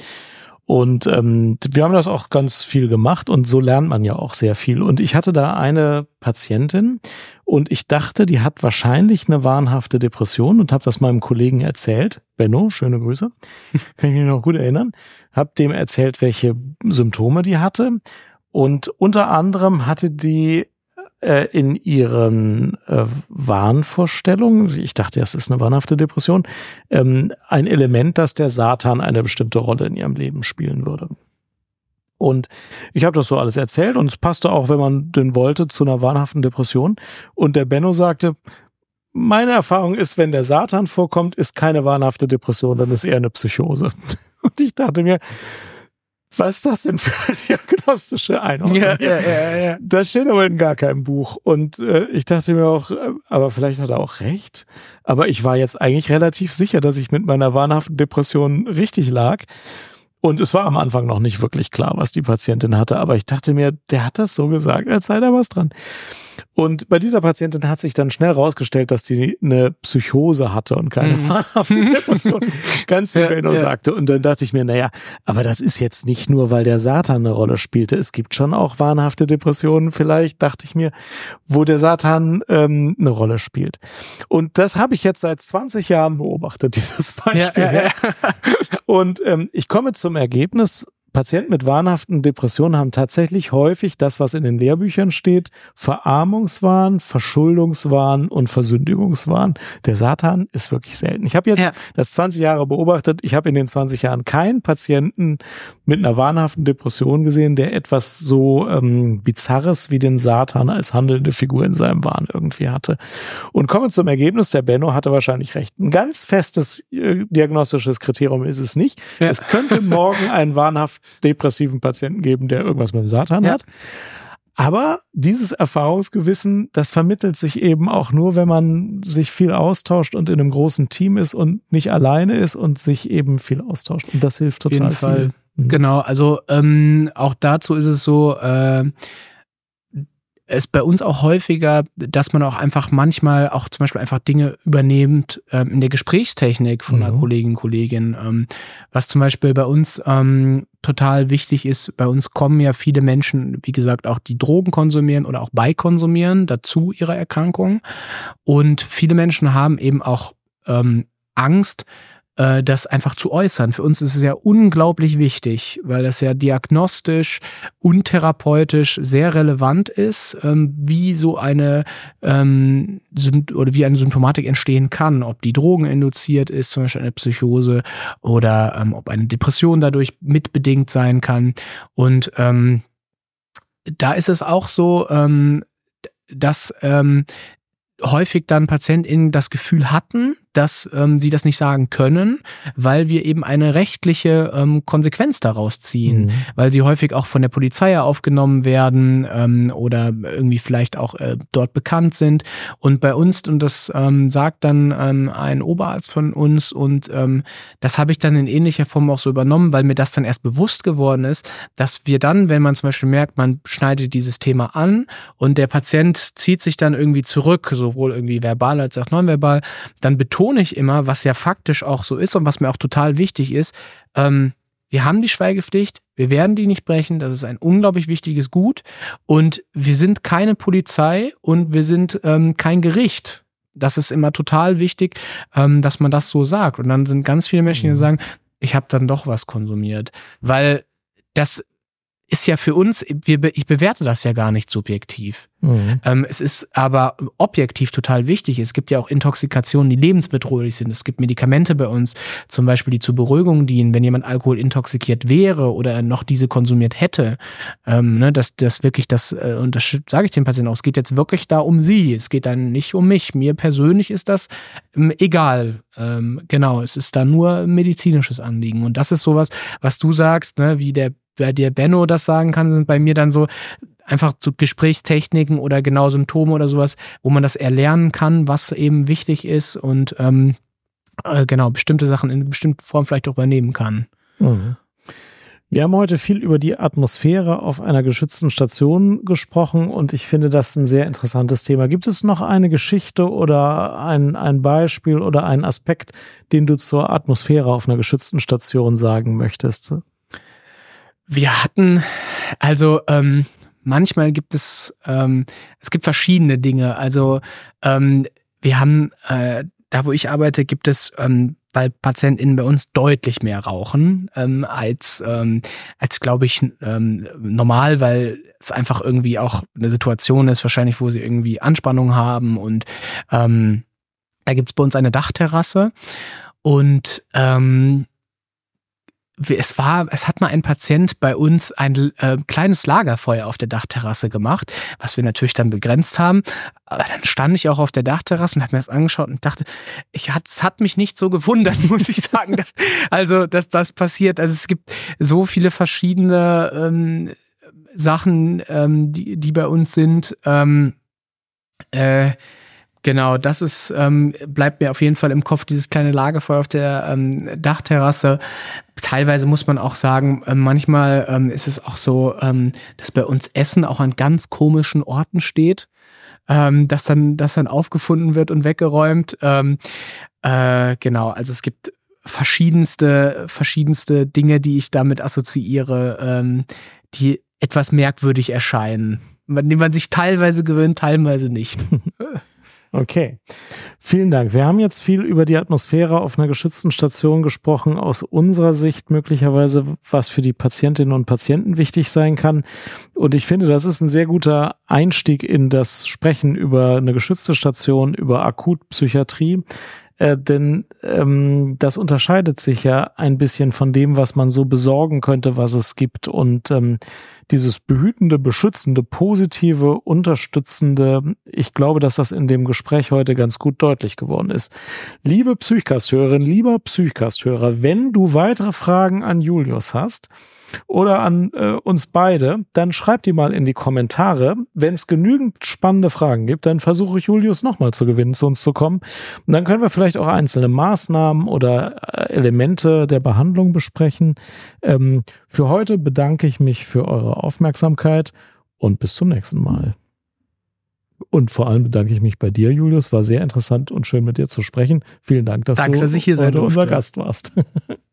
Und ähm, wir haben das auch ganz viel gemacht und so lernt man ja auch sehr viel. Und ich hatte da eine Patientin und ich dachte, die hat wahrscheinlich eine wahnhafte Depression und habe das meinem Kollegen erzählt. Benno, schöne Grüße, kann ich mich noch gut erinnern. Hab dem erzählt, welche Symptome die hatte. Und unter anderem hatte die äh, in ihren äh, Wahnvorstellungen, ich dachte, es ist eine wahnhafte Depression, ähm, ein Element, dass der Satan eine bestimmte Rolle in ihrem Leben spielen würde. Und ich habe das so alles erzählt und es passte auch, wenn man denn wollte, zu einer wahnhaften Depression. Und der Benno sagte, meine Erfahrung ist, wenn der Satan vorkommt, ist keine wahnhafte Depression, dann ist eher eine Psychose. Und ich dachte mir, was ist das denn für eine diagnostische Einordnung? Ja, ja, ja, ja. Das steht aber in gar keinem Buch. Und äh, ich dachte mir auch, äh, aber vielleicht hat er auch recht. Aber ich war jetzt eigentlich relativ sicher, dass ich mit meiner wahnhaften Depression richtig lag. Und es war am Anfang noch nicht wirklich klar, was die Patientin hatte. Aber ich dachte mir, der hat das so gesagt, als sei da was dran. Und bei dieser Patientin hat sich dann schnell rausgestellt, dass die eine Psychose hatte und keine mhm. wahrhafte Depression. Ganz wie ja, Benno ja. sagte. Und dann dachte ich mir, naja, aber das ist jetzt nicht nur, weil der Satan eine Rolle spielte. Es gibt schon auch wahnhafte Depressionen, vielleicht, dachte ich mir, wo der Satan ähm, eine Rolle spielt. Und das habe ich jetzt seit 20 Jahren beobachtet, dieses Beispiel. Ja, und ähm, ich komme zum Ergebnis, Patienten mit wahnhaften Depressionen haben tatsächlich häufig das, was in den Lehrbüchern steht, Verarmungswahn, Verschuldungswahn und Versündigungswahn. Der Satan ist wirklich selten. Ich habe jetzt ja. das 20 Jahre beobachtet. Ich habe in den 20 Jahren keinen Patienten mit einer wahnhaften Depression gesehen, der etwas so ähm, Bizarres wie den Satan als handelnde Figur in seinem Wahn irgendwie hatte. Und komme zum Ergebnis, der Benno hatte wahrscheinlich recht. Ein ganz festes äh, diagnostisches Kriterium ist es nicht. Ja. Es könnte morgen ein wahnhaft depressiven Patienten geben, der irgendwas mit dem Satan ja. hat. Aber dieses Erfahrungsgewissen, das vermittelt sich eben auch nur, wenn man sich viel austauscht und in einem großen Team ist und nicht alleine ist und sich eben viel austauscht. Und das hilft total Auf jeden viel. Fall. Mhm. Genau, also ähm, auch dazu ist es so, äh, ist bei uns auch häufiger, dass man auch einfach manchmal auch zum Beispiel einfach Dinge übernimmt ähm, in der Gesprächstechnik von einer mhm. Kollegin, Kollegin. Ähm, was zum Beispiel bei uns ähm, total wichtig ist, bei uns kommen ja viele Menschen, wie gesagt, auch die Drogen konsumieren oder auch beikonsumieren dazu ihrer Erkrankung. Und viele Menschen haben eben auch ähm, Angst, äh, das einfach zu äußern. Für uns ist es ja unglaublich wichtig, weil das ja diagnostisch und therapeutisch sehr relevant ist, ähm, wie so eine ähm, oder wie eine Symptomatik entstehen kann, ob die Drogen induziert ist, zum Beispiel eine Psychose oder ähm, ob eine Depression dadurch mitbedingt sein kann. Und ähm, da ist es auch so, ähm, dass ähm, häufig dann PatientInnen das Gefühl hatten, dass ähm, sie das nicht sagen können, weil wir eben eine rechtliche ähm, Konsequenz daraus ziehen, mhm. weil sie häufig auch von der Polizei aufgenommen werden ähm, oder irgendwie vielleicht auch äh, dort bekannt sind. Und bei uns, und das ähm, sagt dann ähm, ein Oberarzt von uns, und ähm, das habe ich dann in ähnlicher Form auch so übernommen, weil mir das dann erst bewusst geworden ist, dass wir dann, wenn man zum Beispiel merkt, man schneidet dieses Thema an und der Patient zieht sich dann irgendwie zurück, sowohl irgendwie verbal als auch nonverbal, dann betone ich immer, was ja faktisch auch so ist und was mir auch total wichtig ist, ähm, wir haben die Schweigepflicht, wir werden die nicht brechen, das ist ein unglaublich wichtiges Gut und wir sind keine Polizei und wir sind ähm, kein Gericht. Das ist immer total wichtig, ähm, dass man das so sagt. Und dann sind ganz viele Menschen, die mhm. sagen, ich habe dann doch was konsumiert, weil das ist ja für uns, wir, ich bewerte das ja gar nicht subjektiv. Mhm. Ähm, es ist aber objektiv total wichtig. Es gibt ja auch Intoxikationen, die lebensbedrohlich sind. Es gibt Medikamente bei uns, zum Beispiel, die zur Beruhigung dienen, wenn jemand Alkohol intoxikiert wäre oder noch diese konsumiert hätte. Ähm, ne, dass das wirklich das, äh, und das sage ich den Patienten auch, es geht jetzt wirklich da um sie. Es geht dann nicht um mich. Mir persönlich ist das ähm, egal. Ähm, genau, es ist da nur medizinisches Anliegen. Und das ist sowas, was du sagst, ne, wie der bei dir Benno das sagen kann, sind bei mir dann so einfach so Gesprächstechniken oder genau Symptome oder sowas, wo man das erlernen kann, was eben wichtig ist und ähm, äh, genau bestimmte Sachen in bestimmter Form vielleicht auch übernehmen kann. Mhm. Wir haben heute viel über die Atmosphäre auf einer geschützten Station gesprochen und ich finde das ein sehr interessantes Thema. Gibt es noch eine Geschichte oder ein, ein Beispiel oder einen Aspekt, den du zur Atmosphäre auf einer geschützten Station sagen möchtest? Wir hatten, also ähm, manchmal gibt es, ähm, es gibt verschiedene Dinge. Also ähm, wir haben, äh, da wo ich arbeite, gibt es, ähm, weil PatientInnen bei uns deutlich mehr rauchen ähm, als, ähm, als glaube ich, ähm, normal, weil es einfach irgendwie auch eine Situation ist, wahrscheinlich, wo sie irgendwie Anspannung haben und ähm, da gibt es bei uns eine Dachterrasse und ähm, es war, es hat mal ein Patient bei uns ein äh, kleines Lagerfeuer auf der Dachterrasse gemacht, was wir natürlich dann begrenzt haben. Aber dann stand ich auch auf der Dachterrasse und habe mir das angeschaut und dachte, ich hat, es hat mich nicht so gewundert, muss ich sagen, dass, also, dass das passiert. Also es gibt so viele verschiedene ähm, Sachen, ähm, die, die bei uns sind. Ähm, äh, Genau, das ist, ähm, bleibt mir auf jeden Fall im Kopf, dieses kleine Lagerfeuer auf der ähm, Dachterrasse. Teilweise muss man auch sagen, äh, manchmal ähm, ist es auch so, ähm, dass bei uns Essen auch an ganz komischen Orten steht, ähm, dass dann, das dann aufgefunden wird und weggeräumt. Ähm, äh, genau, also es gibt verschiedenste, verschiedenste Dinge, die ich damit assoziiere, ähm, die etwas merkwürdig erscheinen, an die man sich teilweise gewöhnt, teilweise nicht. Okay, vielen Dank. Wir haben jetzt viel über die Atmosphäre auf einer geschützten Station gesprochen, aus unserer Sicht möglicherweise, was für die Patientinnen und Patienten wichtig sein kann. Und ich finde, das ist ein sehr guter Einstieg in das Sprechen über eine geschützte Station, über Akutpsychiatrie. Äh, denn ähm, das unterscheidet sich ja ein bisschen von dem, was man so besorgen könnte, was es gibt. Und ähm, dieses behütende, beschützende, positive, unterstützende, ich glaube, dass das in dem Gespräch heute ganz gut deutlich geworden ist. Liebe Psychcast-Hörerin, lieber Psychcast-Hörer, wenn du weitere Fragen an Julius hast, oder an äh, uns beide, dann schreibt die mal in die Kommentare. Wenn es genügend spannende Fragen gibt, dann versuche ich Julius nochmal zu gewinnen, zu uns zu kommen. Und dann können wir vielleicht auch einzelne Maßnahmen oder äh, Elemente der Behandlung besprechen. Ähm, für heute bedanke ich mich für eure Aufmerksamkeit und bis zum nächsten Mal. Und vor allem bedanke ich mich bei dir, Julius. War sehr interessant und schön mit dir zu sprechen. Vielen Dank, dass Danke, du dass heute unser Gast warst.